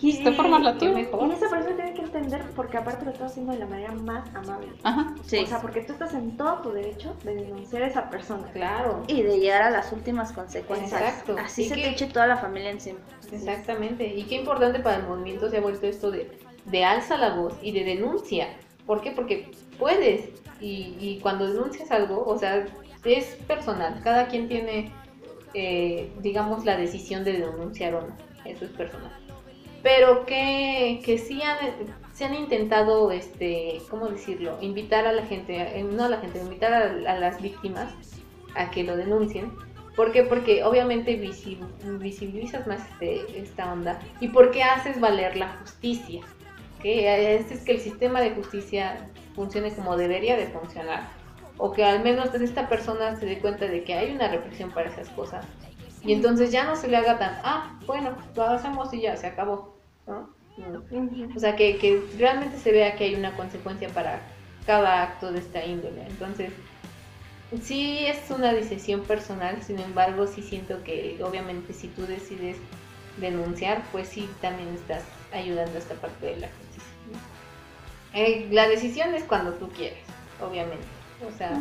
Y, Te formas la tuya. mejor. y esa persona tiene que entender porque aparte lo estás haciendo de la manera más amable. Ajá. Sí. O sea, porque tú estás en todo tu derecho de denunciar a esa persona. Claro. y de llegar a las últimas consecuencias. Exacto. Así Y se que- te eche toda la familia encima. Exactamente. Y qué importante para el movimiento se ha vuelto esto de, de alza la voz y de denuncia. ¿Por qué? Porque puedes. Y, y cuando denuncias algo, o sea, es personal. Cada quien tiene, eh, digamos, la decisión de denunciar o no. Eso es personal. Pero que, que sí han, se han intentado, este, ¿cómo decirlo? Invitar a la gente, eh, no a la gente, invitar a, las víctimas a que lo denuncien. ¿Por qué? Porque obviamente visi- visibilizas más este, esta onda y porque haces valer la justicia. que es que el sistema de justicia funcione como debería de funcionar. O que al menos esta persona se dé cuenta de que hay una represión para esas cosas. Y entonces ya no se le haga tan, ah, bueno, lo hacemos y ya, se acabó. ¿no? No. O sea, que, que realmente se vea que hay una consecuencia para cada acto de esta índole. Entonces, sí es una decisión personal, sin embargo, sí siento que obviamente si tú decides denunciar, pues sí también estás ayudando a esta parte de la justicia. ¿no? Eh, la decisión es cuando tú quieres, obviamente. O sea,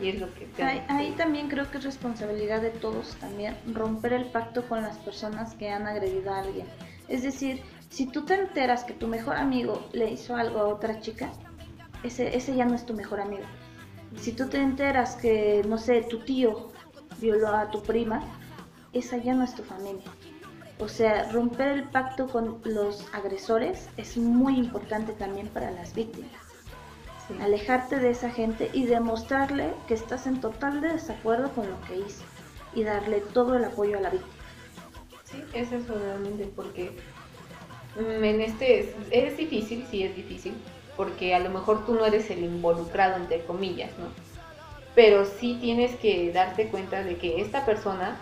y es lo que te Ahí, ahí también creo que es responsabilidad de todos también romper el pacto con las personas que han agredido a alguien. Es decir, si tú te enteras que tu mejor amigo le hizo algo a otra chica, ese, ese ya no es tu mejor amigo. Si tú te enteras que, no sé, tu tío violó a tu prima, esa ya no es tu familia. O sea, romper el pacto con los agresores es muy importante también para las víctimas Alejarte de esa gente y demostrarle que estás en total desacuerdo con lo que hizo y darle todo el apoyo a la víctima. Sí, es eso realmente, porque mm, en este es, es difícil, sí es difícil, porque a lo mejor tú no eres el involucrado, entre comillas, ¿no? Pero sí tienes que darte cuenta de que esta persona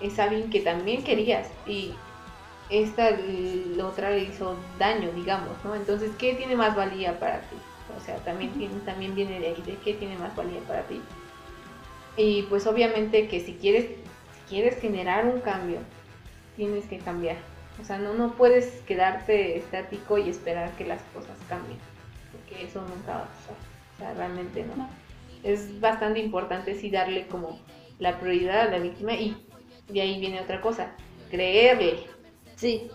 es alguien que también querías y esta otra le hizo daño, digamos, ¿no? Entonces, ¿qué tiene más valía para ti? O sea, también, tiene, también viene de ahí, de qué tiene más valía para ti. Y pues obviamente que si quieres, si quieres generar un cambio, tienes que cambiar. O sea, no, no puedes quedarte estático y esperar que las cosas cambien, porque eso nunca va a pasar. O sea, realmente no. No. Es bastante importante sí darle como la prioridad a la víctima y de ahí viene otra cosa, creerle. Sí,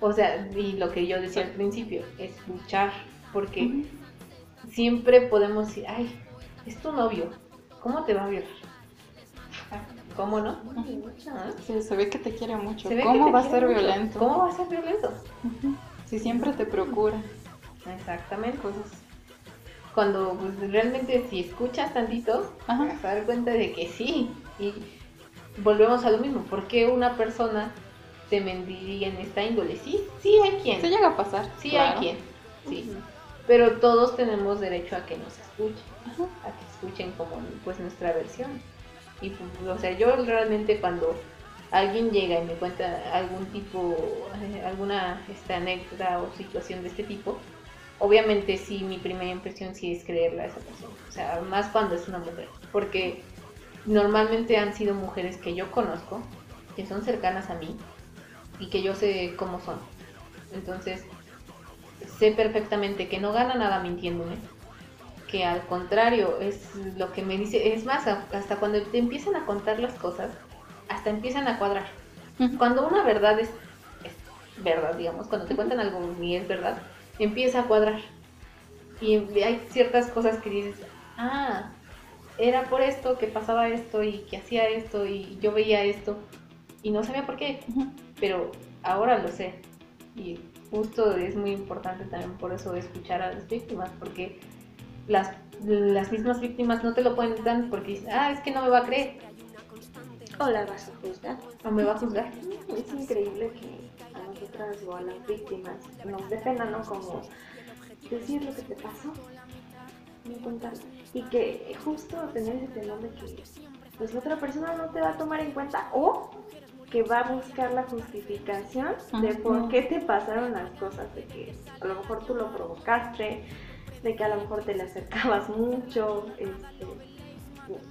O sea, y lo que yo decía al principio, es luchar, porque siempre podemos decir, ay, es tu novio, ¿cómo te va a violar? ¿Cómo no? Ah, Sí, se ve que te quiere mucho. ¿Cómo va a ser mucho. violento? ¿Cómo va a ser violento? Si siempre te procura. Exactamente. Cosas. Cuando pues, realmente si escuchas tantito, Ajá. vas a dar cuenta de que sí. Y volvemos a lo mismo. ¿Por qué una persona te mentiría en esta índole? Sí, sí hay quien. Se llega a pasar. Sí claro. hay quien. Sí. Pero todos tenemos derecho a que nos escuchen. A que escuchen como pues nuestra versión. Y pues, o sea, yo realmente cuando alguien llega y me cuenta algún tipo, eh, alguna esta anécdota o situación de este tipo, obviamente sí, mi primera impresión sí es creerle a esa persona. O sea, más cuando es una mujer. Porque normalmente han sido mujeres que yo conozco, que son cercanas a mí y que yo sé cómo son. Entonces, sé perfectamente que no gana nada mintiéndome que al contrario es lo que me dice, es más, hasta cuando te empiezan a contar las cosas, hasta empiezan a cuadrar. Cuando una verdad es, es verdad, digamos, cuando te cuentan algo y es verdad, empieza a cuadrar. Y hay ciertas cosas que dices, ah, era por esto que pasaba esto y que hacía esto y yo veía esto y no sabía por qué, pero ahora lo sé. Y justo es muy importante también por eso escuchar a las víctimas, porque las, las mismas víctimas no te lo pueden dar porque dicen, ah, es que no me va a creer o la vas a juzgar. o me va a juzgar. Es increíble que a nosotras o a las víctimas nos dé pena, ¿no? Como decir lo que te pasó, no. Y que justo tener ese temor de que pues la otra persona no te va a tomar en cuenta o que va a buscar la justificación de por qué te pasaron las cosas, de que a lo mejor tú lo provocaste, de que a lo mejor te le acercabas mucho, este,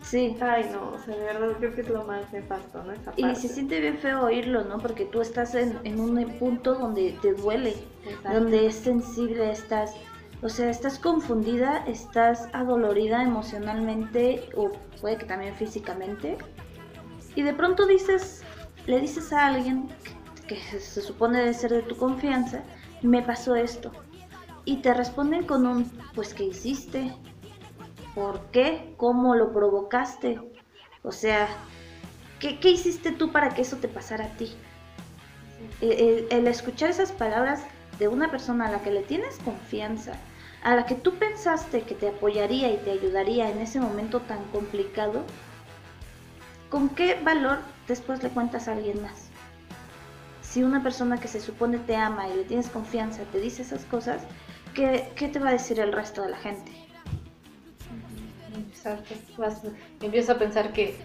Sí. Ay, no, o sea, de verdad creo que es lo más nefasto, ¿no? Esa Y parte. se siente bien feo oírlo, ¿no? Porque tú estás en, en un punto donde te duele, Exacto. donde es sensible, estás, o sea, estás confundida, estás adolorida emocionalmente o puede que también físicamente. Y de pronto dices, le dices a alguien que se, se supone debe ser de tu confianza, me pasó esto. Y te responden con un, pues, ¿qué hiciste? ¿Por qué? ¿Cómo lo provocaste? O sea, ¿qué, qué hiciste tú para que eso te pasara a ti? El, el- el escuchar esas palabras de una persona a la que le tienes confianza, a la que tú pensaste que te apoyaría y te ayudaría en ese momento tan complicado, ¿con qué valor después le cuentas a alguien más? Si una persona que se supone te ama y le tienes confianza te dice esas cosas, ¿qué, qué te va a decir el resto de la gente? Empiezas a pensar que,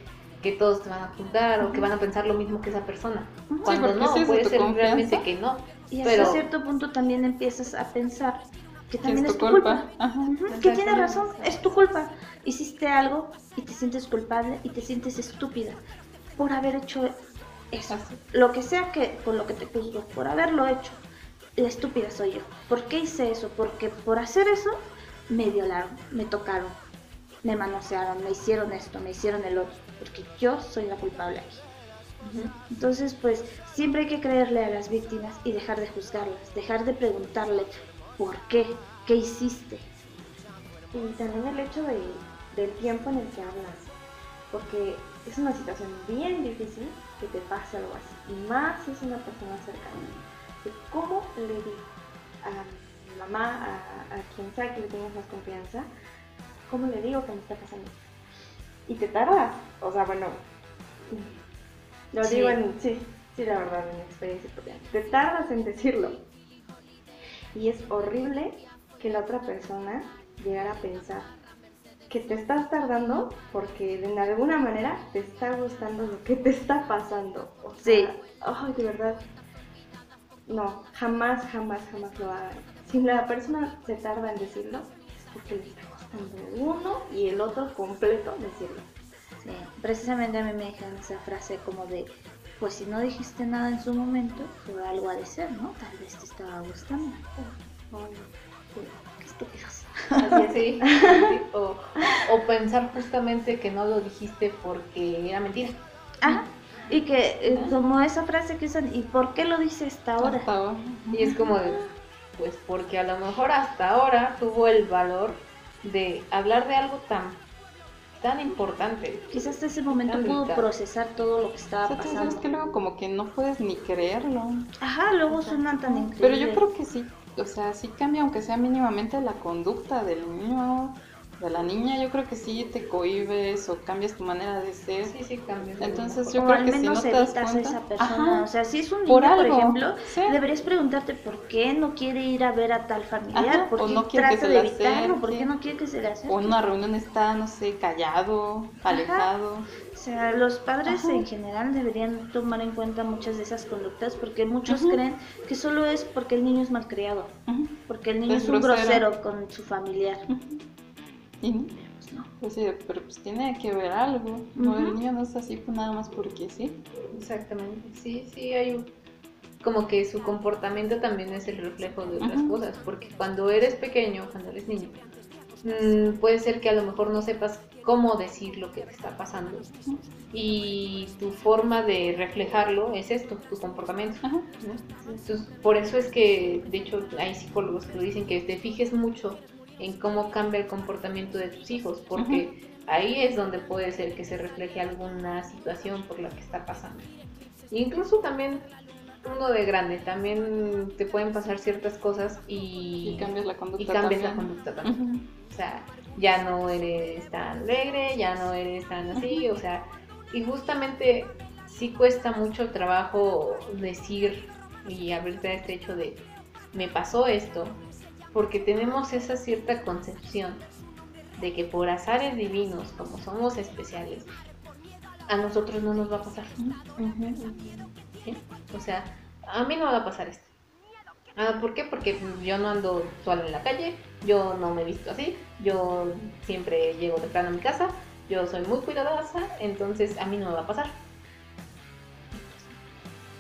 que todos te van a juzgar o que van a pensar lo mismo que esa persona. Ujú. Cuando porque no, es de puede tu ser confianza. realmente que no. Y hasta Pero- cierto punto también empiezas a pensar que también es es tu tu culpa. culpa. Ajá. Ujú, Que tiene razón, es tu culpa. Hiciste algo y te sientes culpable y te sientes estúpida por haber hecho eso. Así. Lo que sea que por lo que te juzgo, por haberlo hecho. La estúpida soy yo. ¿Por qué hice eso? Porque por hacer eso me violaron, me tocaron, me manosearon, me hicieron esto, me hicieron el otro. Porque yo soy la culpable aquí. Entonces, pues siempre hay que creerle a las víctimas y dejar de juzgarlas, dejar de preguntarle por qué, qué hiciste. Y también el hecho de, del tiempo en el que hablas, porque es una situación bien difícil que te pase algo así, y más si es una persona cercana. De ¿Cómo le digo a mi mamá, a, a quien sea que le tengas más confianza, cómo le digo que me está pasando? Y te tardas, o sea, bueno, lo Sí. digo en, sí, sí, la verdad, en mi experiencia propia, te tardas en decirlo. Y es horrible que la otra persona llegara a pensar que te estás tardando porque de alguna manera te está gustando lo que te está pasando. O Sí. sea, ay, de verdad. No, jamás, jamás, jamás lo hagan. Si la persona se tarda en decirlo, es porque le está costando uno y el otro completo decirlo. Sí, precisamente a mí me dijeron esa frase como de, pues si no dijiste nada en su momento, fue algo ha de ser, ¿no? Tal vez te estaba gustando. Ay, sí. Qué estúpidos. Así es, sí. O, o pensar justamente que no lo dijiste porque era mentira. Ajá. Y que eh, como esa frase que usan, ¿y por qué lo dice hasta ahora? Hasta ahora. Y es como de, pues porque a lo mejor hasta ahora tuvo el valor de hablar de algo tan, tan importante. Quizás hasta ese momento pudo procesar todo lo que O estaba sea, tú sabes pasando. que luego como que no puedes ni creerlo. Ajá, luego suena tan increíble. Pero yo creo que sí, o sea, sí cambia aunque sea mínimamente la conducta del niño, de la niña, yo creo que sí te cohibes o cambias tu manera de ser. Sí, sí, cambia. Entonces yo o creo al que si no menos te das evitas a cuenta, esa persona. Ajá, O sea, si es un niño, por ejemplo, sí. deberías preguntarte por qué no quiere ir a ver a tal familiar, Ajá, por qué no quiere que se de le evitarlo, por qué no quiere que se le acerque. o en una reunión está, no sé, callado, alejado. O sea, los padres Ajá. en general deberían tomar en cuenta muchas de esas conductas porque muchos creen que solo es porque el niño es malcriado, Ujú, porque el niño Es es, un grosero. grosero con su familiar. Y no, Pues no. pues sí, pero pues tiene que ver algo. No, el niño no es así pues, nada más porque sí. Exactamente, sí, sí, hay un... Como que su comportamiento también es el reflejo de otras cosas, porque cuando eres pequeño, cuando eres niño, mm, puede ser que a lo mejor no sepas cómo decir lo que te está pasando. Y tu forma de reflejarlo es esto, tu comportamiento. Entonces, por eso es que, de hecho, hay psicólogos que lo dicen que te fijes mucho en cómo cambia el comportamiento de tus hijos, porque ahí es donde puede ser que se refleje alguna situación por la que está pasando. Incluso también uno de grande, también te pueden pasar ciertas cosas y, Y cambias la conducta y cambias la también. conducta sea, ya no eres tan alegre, ya no eres tan así, o sea, y justamente sí cuesta mucho trabajo decir y abrirte a este hecho de me pasó esto, porque tenemos esa cierta concepción de que por azares divinos, como somos especiales, a nosotros no nos va a pasar. ¿sí? O sea, a mí no me va a pasar esto. Ah, ¿Por qué? Porque yo no ando sola en la calle, yo no me he visto así, yo siempre llego temprano a mi casa yo soy muy cuidadosa, entonces a mí no me va a pasar.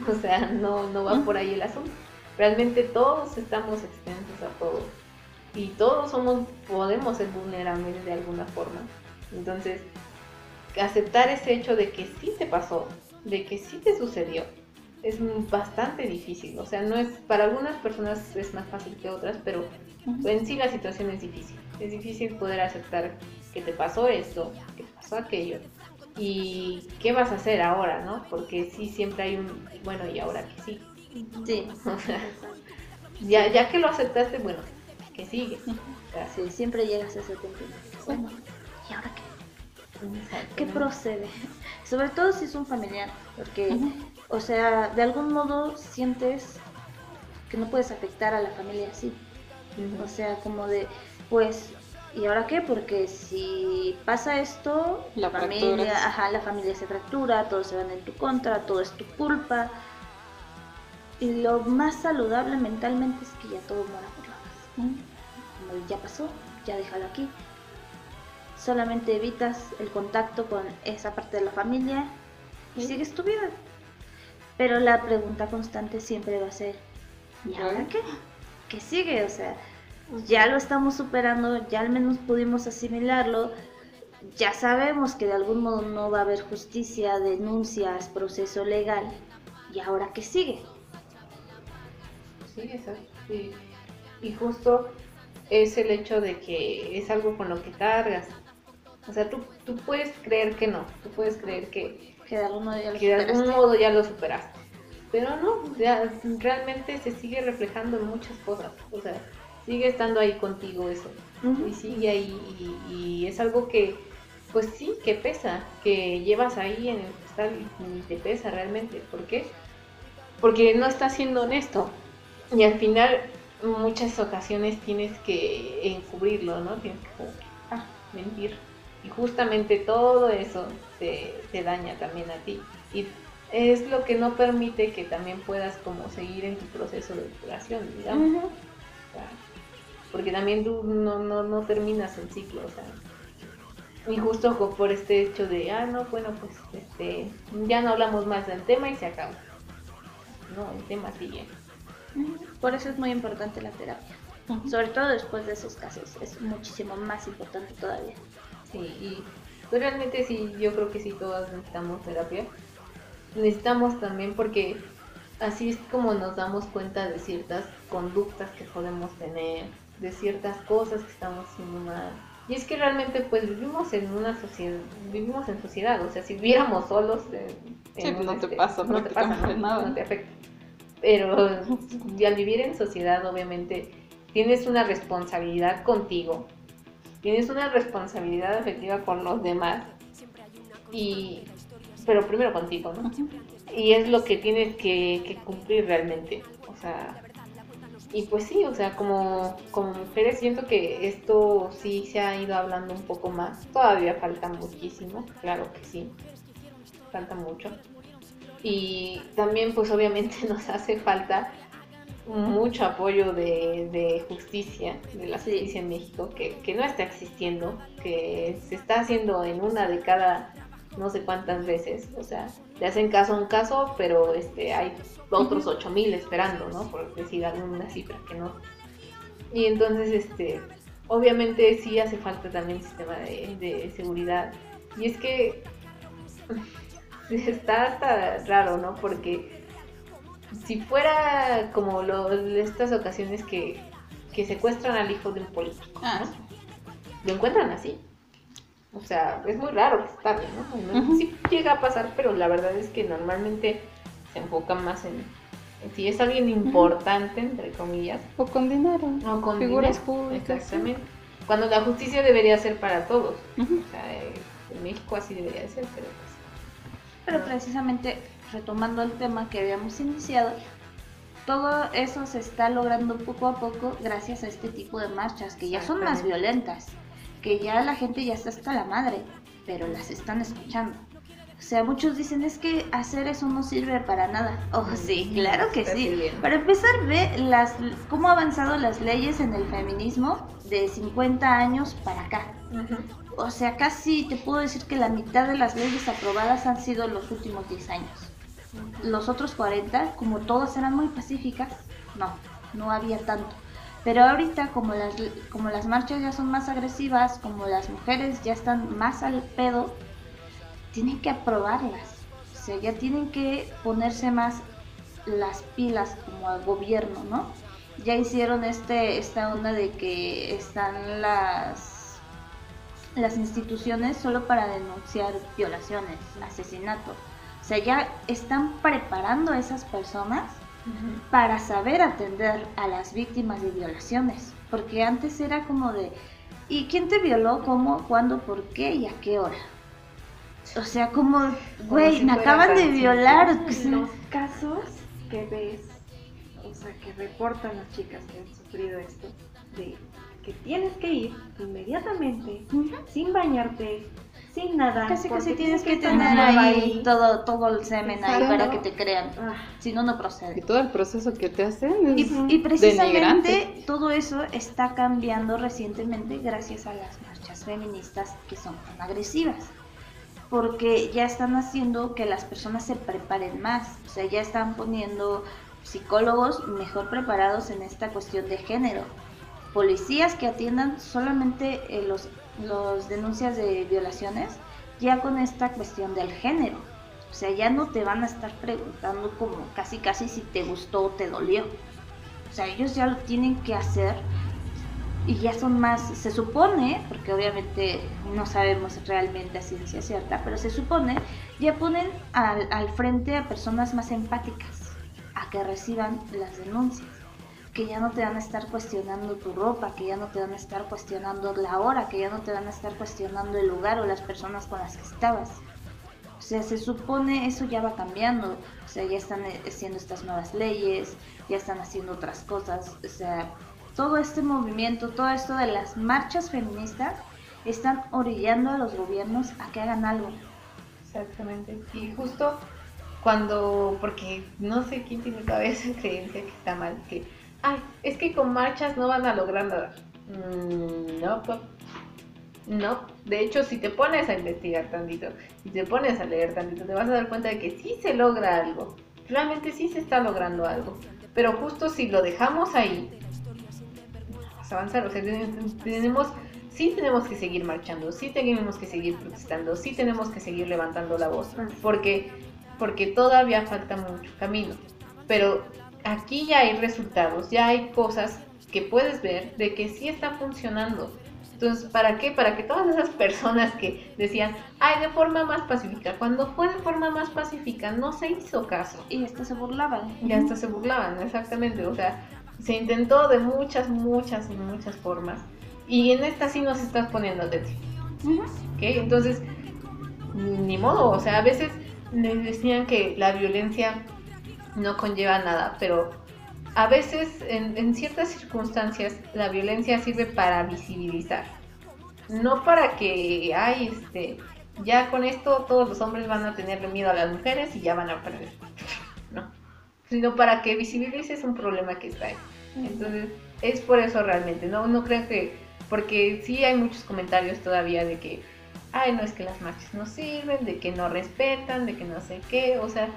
O sea, no, no va por ahí el asunto. Realmente todos estamos extensos a todo. Y todos somos, podemos ser vulnerables de alguna forma. Entonces, aceptar ese hecho de que sí te pasó, de que sí te sucedió, es bastante difícil. O sea, no es, para algunas personas es más fácil que otras, pero en sí la situación es difícil. Es difícil poder aceptar que te pasó esto, que te pasó aquello. Y qué vas a hacer ahora, ¿no? Porque sí siempre hay un, bueno, y ahora que sí. Sí. O sea, ya, ya que lo aceptaste, bueno, que sigue. Sí, siempre llegas a ese punto. Bueno, ¿y ahora qué? ¿Qué procede? Sobre todo si es un familiar, porque, o sea, de algún modo sientes que no puedes afectar a la familia así. O sea, como de, pues, ¿y ahora qué? Porque si pasa esto, La la familia, ajá, la familia se fractura, todos se van en tu contra, todo es tu culpa. Y lo más saludable mentalmente es que ya todo muera por la paz. Como ya pasó, ya déjalo aquí. Solamente evitas el contacto con esa parte de la familia y sigues tu vida. Pero la pregunta constante siempre va a ser, ¿y ahora qué? ¿Qué sigue? O sea, ya lo estamos superando, ya al menos pudimos asimilarlo, ya sabemos que de algún modo no va a haber justicia, denuncias, proceso legal. ¿Y ahora qué sigue? Sí, exacto. sí. Y justo es el hecho de que es algo con lo que cargas. O sea, tú, tú puedes creer que no, tú puedes creer que, Que de algún modo ya lo que de algún superaste. modo ya lo superaste. Pero no, ya realmente se sigue reflejando en muchas cosas. O sea, sigue estando ahí contigo eso. Y sigue ahí y, y es algo que, pues sí, que pesa, que llevas ahí en el cristal y, te pesa realmente. ¿Por qué? Porque no estás siendo honesto. Y al final, muchas ocasiones tienes que encubrirlo, ¿no? Tienes que, ah, mentir. Y justamente todo eso te, te daña también a ti. Y es lo que no permite que también puedas como seguir en tu proceso de curación, digamos. Ujú. O sea, porque también tú no, no, no terminas el ciclo, o sea. Y justo por este hecho de, ah, no, bueno, pues este, ya no hablamos más del tema y se acaba. No, el tema sigue. Por eso es muy importante la terapia. Sobre todo después de esos casos, es muchísimo más importante todavía. Sí, y pues realmente sí, yo creo que sí, todas necesitamos terapia. Necesitamos también porque así es como nos damos cuenta de ciertas conductas que podemos tener, de ciertas cosas que estamos haciendo mal. Y es que realmente pues vivimos en una sociedad, vivimos en sociedad, o sea, si viviéramos solos, en Sí, pues, no te pasa no te pasa nada. no te afecta. Pero al vivir en sociedad, obviamente, tienes una responsabilidad contigo, tienes una responsabilidad afectiva con los demás, y pero primero contigo, ¿no? Y es lo que tienes que, que cumplir realmente, o sea, y pues sí, o sea, como, mujeres siento que esto sí se ha ido hablando un poco más, todavía falta muchísimo, claro que sí, falta mucho. Y también pues obviamente nos hace falta mucho apoyo de, de justicia, de la Sí. justicia en México, que, que no está existiendo, que se está haciendo en una de cada no sé cuántas veces, o sea, le hacen caso a un caso, pero este hay otros 8000 esperando, ¿no? Por decir alguna cifra que no. Y entonces, este, obviamente sí hace falta también sistema de, de seguridad. Y es que está hasta raro, ¿no? Porque si fuera como lo, estas ocasiones que, que secuestran al hijo de un político, Ah, ¿no? Lo encuentran así. O sea, es muy raro que se tarde, ¿no? Ujú. Sí llega a pasar, pero la verdad es que normalmente se enfoca más en, en si es alguien importante, entre comillas, O con dinero. o con Figuras dinero. públicas. Exactamente. Cuando la justicia debería ser para todos. Ujú. O sea, eh, en México así debería de ser, pero pues. Pero no. precisamente, retomando el tema que habíamos iniciado, todo eso se está logrando poco a poco gracias a este tipo de marchas que ya son más violentas, que ya la gente ya está hasta la madre, pero las están escuchando. O sea, muchos dicen es que hacer eso no sirve para nada. Oh, sí, claro que sí. Para empezar, ve las, cómo han avanzado las leyes en el feminismo de 50 años para acá. O sea, casi te puedo decir que la mitad de las leyes aprobadas han sido en los últimos 10 años. Los otros 40, como todas eran muy pacíficas, no, no había tanto. Pero ahorita, como las, como las marchas ya son más agresivas, como las mujeres ya están más al pedo, tienen que aprobarlas. O sea, ya tienen que ponerse más las pilas como al gobierno, ¿no? Ya hicieron este, esta onda de que están las, las instituciones solo para denunciar violaciones, asesinatos. O sea, ya están preparando a esas personas para saber atender a las víctimas de violaciones. Porque antes era como de, ¿y quién te violó? ¿Cómo? ¿Cuándo? ¿Por qué? ¿Y a qué hora? O sea, como, güey, si me acaban de violar. Los casos que ves, o sea, que reportan las chicas que han sufrido esto, de que tienes que ir inmediatamente, sin bañarte, sin nada. Casi casi tienes que tener ahí todo, todo el semen ahí para que te crean. Ah, Si no, no Y procede. todo el proceso que te hacen Y, es y precisamente denigrante. todo eso está cambiando recientemente gracias a las marchas feministas que son tan agresivas. Porque ya están haciendo que las personas se preparen más. O sea, ya están poniendo psicólogos mejor preparados en esta cuestión de género. Policías que atiendan solamente eh, los, los denuncias de violaciones ya con esta cuestión del género. O sea, ya no te van a estar preguntando como casi casi si te gustó o te dolió. O sea, ellos ya lo tienen que hacer y ya son más, se supone, porque obviamente no sabemos realmente a ciencia cierta, pero se supone, ya ponen al, al frente a personas más empáticas a que reciban las denuncias. Que ya no te van a estar cuestionando tu ropa, que ya no te van a estar cuestionando la hora, que ya no te van a estar cuestionando el lugar o las personas con las que estabas. O sea, se supone eso ya va cambiando. O sea, ya están haciendo estas nuevas leyes, ya están haciendo otras cosas. O sea, todo este movimiento, todo esto de las marchas feministas, están orillando a los gobiernos a que hagan algo. Exactamente. Y justo cuando, porque no sé quién tiene todavía esa creencia que está mal, que, ay, es que con marchas no van a lograr nada. Mm, no, pues, no. De hecho, si te pones a investigar tantito, y te pones a leer tantito, te vas a dar cuenta de que sí se logra algo. Realmente sí se está logrando algo. Pero justo si lo dejamos ahí, vamos a avanzar. O sea, ten- tenemos, sí tenemos que seguir marchando, sí tenemos que seguir protestando, sí tenemos que seguir levantando la voz, porque, porque todavía falta mucho camino. Pero aquí ya hay resultados, ya hay cosas que puedes ver de que sí está funcionando. Entonces, ¿para qué? Para que todas esas personas que decían, ay, de forma más pacífica, cuando fue de forma más pacífica no se hizo caso. Y hasta se burlaban. Y hasta se burlaban, exactamente. O sea, se intentó de muchas, muchas y muchas formas. Y en esta sí nos estás poniendo atención. Ujú. ¿ok? Entonces, ni modo. O sea, a veces les decían que la violencia no conlleva nada, pero a veces en, en ciertas circunstancias la violencia sirve para visibilizar. No para que, ay, este, ya con esto todos los hombres van a tenerle miedo a las mujeres y ya van a perder. No. Sino para que visibilices un problema que trae. Entonces, es por eso realmente. No, no creo que. Porque sí hay muchos comentarios todavía de que. Ay, no es que las marchas no sirven, de que no respetan, de que no sé qué. O sea,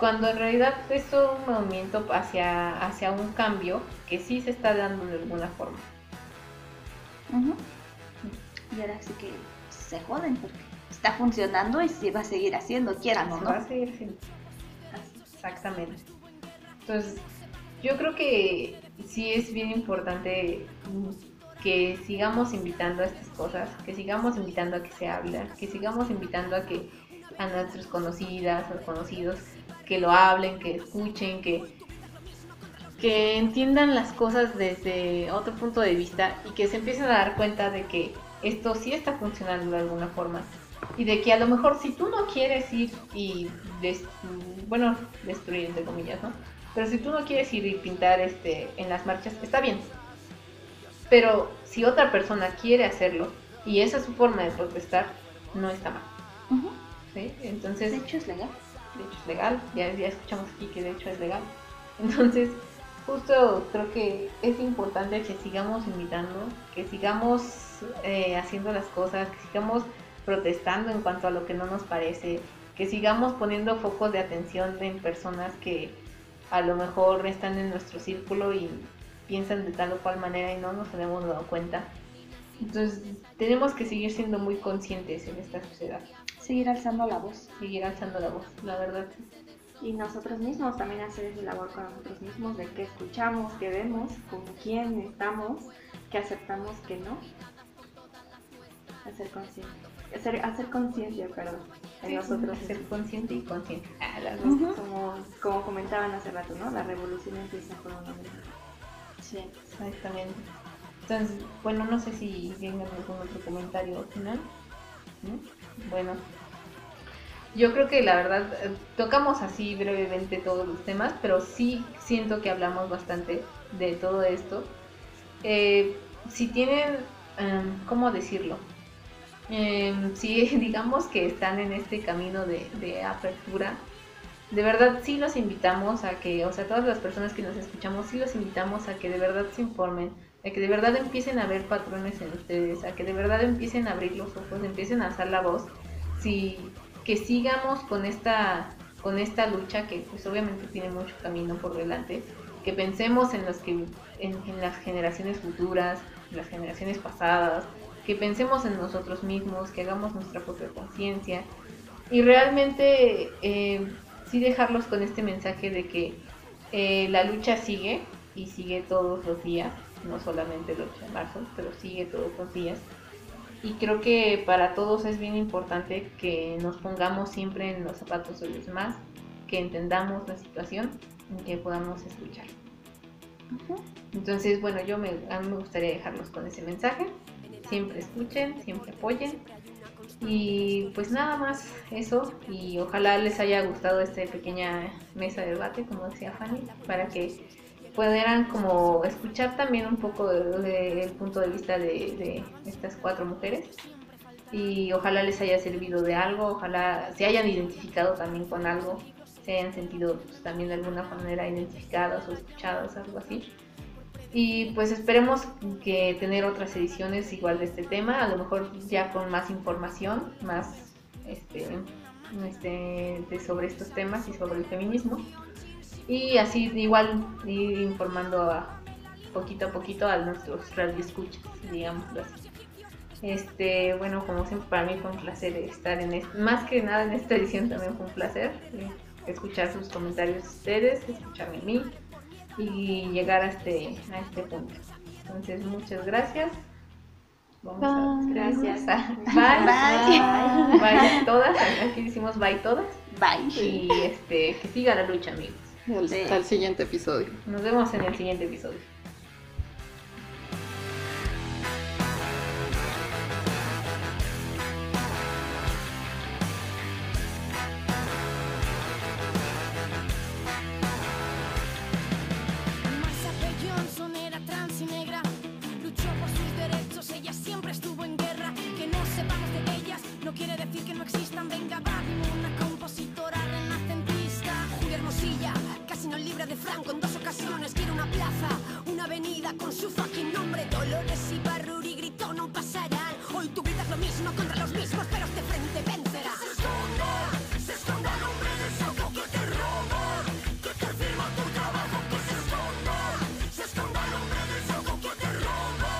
cuando en realidad es todo un movimiento hacia, hacia un cambio que sí se está dando de alguna forma. Y ahora sí que se joden porque está funcionando y se va a seguir haciendo, quieran o No no. va a seguir siendo. Exactamente. Entonces, yo creo que sí es bien importante que sigamos invitando a estas cosas, que sigamos invitando a que se hable, que sigamos invitando a que a nuestros conocidas, a los conocidos, que lo hablen, que escuchen, que, que entiendan las cosas desde otro punto de vista y que se empiecen a dar cuenta de que esto sí está funcionando de alguna forma y de que a lo mejor si tú no quieres ir y des- bueno destruir entre comillas no pero si tú no quieres ir y pintar este en las marchas está bien pero si otra persona quiere hacerlo y esa es su forma de protestar no está mal. ¿sí? Entonces, De hecho es legal. De hecho es legal, ya, ya escuchamos aquí que de hecho es legal. Entonces, justo creo que es importante que sigamos invitando, que sigamos eh, haciendo las cosas, que sigamos protestando en cuanto a lo que no nos parece, que sigamos poniendo focos de atención en personas que a lo mejor están en nuestro círculo y piensan de tal o cual manera y no nos hemos dado cuenta. Entonces, tenemos que seguir siendo muy conscientes en esta sociedad, Seguir alzando la voz. seguir alzando la voz, la verdad. Y nosotros mismos también hacer esa labor con nosotros mismos de qué escuchamos, qué vemos, con quién estamos, qué aceptamos, qué no. Hacer conciencia. Hacer, hacer conciencia, perdón, en Sí, nosotros ser consciente y consciente. Ah, las dos. Ujú. Como, como comentaban hace rato, ¿no? La revolución empieza por uno mismo. Sí. Exactamente. Entonces, bueno, no sé si tengan algún otro comentario final. ¿no? Bueno, yo creo que la verdad eh, tocamos así brevemente todos los temas, pero sí siento que hablamos bastante de todo esto. Eh, si tienen, em, ¿cómo decirlo? Em, si digamos que están en este camino de, de apertura, de verdad sí los invitamos a que, o sea, todas las personas que nos escuchamos, sí los invitamos a que de verdad se informen, a que de verdad empiecen a ver patrones en ustedes, a que de verdad empiecen a abrir los ojos, empiecen a alzar la voz, si, que sigamos con esta, con esta lucha que pues obviamente tiene mucho camino por delante, que pensemos en los que, en, las generaciones futuras, en las generaciones pasadas, que pensemos en nosotros mismos, que hagamos nuestra propia conciencia y realmente eh, sí dejarlos con este mensaje de que eh, la lucha sigue y sigue todos los días, no solamente el 8 de marzo, pero sigue todos los días. Y creo que para todos es bien importante que nos pongamos siempre en los zapatos de los demás, que entendamos la situación y que podamos escuchar. Entonces, bueno, yo me, a mí me gustaría dejarlos con ese mensaje. Siempre escuchen, siempre apoyen. Y pues nada más eso. Y ojalá les haya gustado esta pequeña mesa de debate, como decía Fanny, para que pudieran como escuchar también un poco del de, el punto de vista de, de estas cuatro mujeres. Y ojalá les haya servido de algo, ojalá se hayan identificado también con algo, se hayan sentido pues, también de alguna manera identificadas o escuchadas, algo así. Y pues esperemos que tener otras ediciones igual de este tema, a lo mejor ya con más información, más este, este, de sobre estos temas y sobre el feminismo. Y así igual ir informando a, poquito a poquito a nuestros radioescuchas, digámoslo así. Este, bueno, como siempre para mí fue un placer estar en este, más que nada en esta edición también fue un placer eh, escuchar sus comentarios de ustedes, escucharme a mí y llegar a este, a este punto. Entonces, muchas gracias. Vamos a Bye. gracias. Bye. Bye. Bye todas. Aquí decimos bye todas. Bye. Y este, que siga la lucha, amigos. Sí. al siguiente episodio. Nos vemos en el siguiente episodio. Franco en dos ocasiones. Quiere una plaza, una avenida con su fucking nombre. Dolores y Barruri gritó, no pasarán. Hoy tú gritas lo mismo contra los mismos, pero este frente vencerá. Se esconda, se esconda el hombre de saco que te roba. Que te firma tu trabajo, que se esconda. Se esconda el hombre de saco que te roba.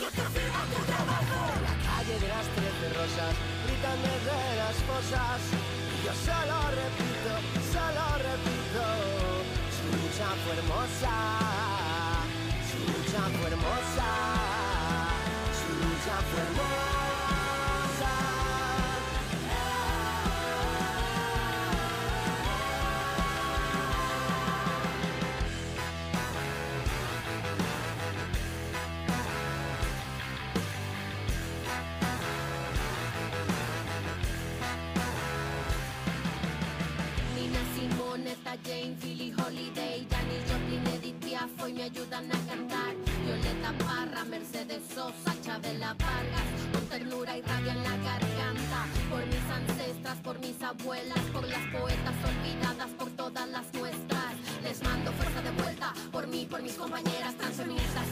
Que te firma tu trabajo. la calle de las trece rosas gritan desde las hermosa su lucha fue hermosa su lucha fue hermosa ayudan a cantar. Violeta Parra, Mercedes Sosa, Chabela Vargas, con ternura y rabia en la garganta. Por mis ancestras por mis abuelas, por las poetas olvidadas, por todas las nuestras. Les mando fuerza de vuelta por mí, por mis compañeras transfeministas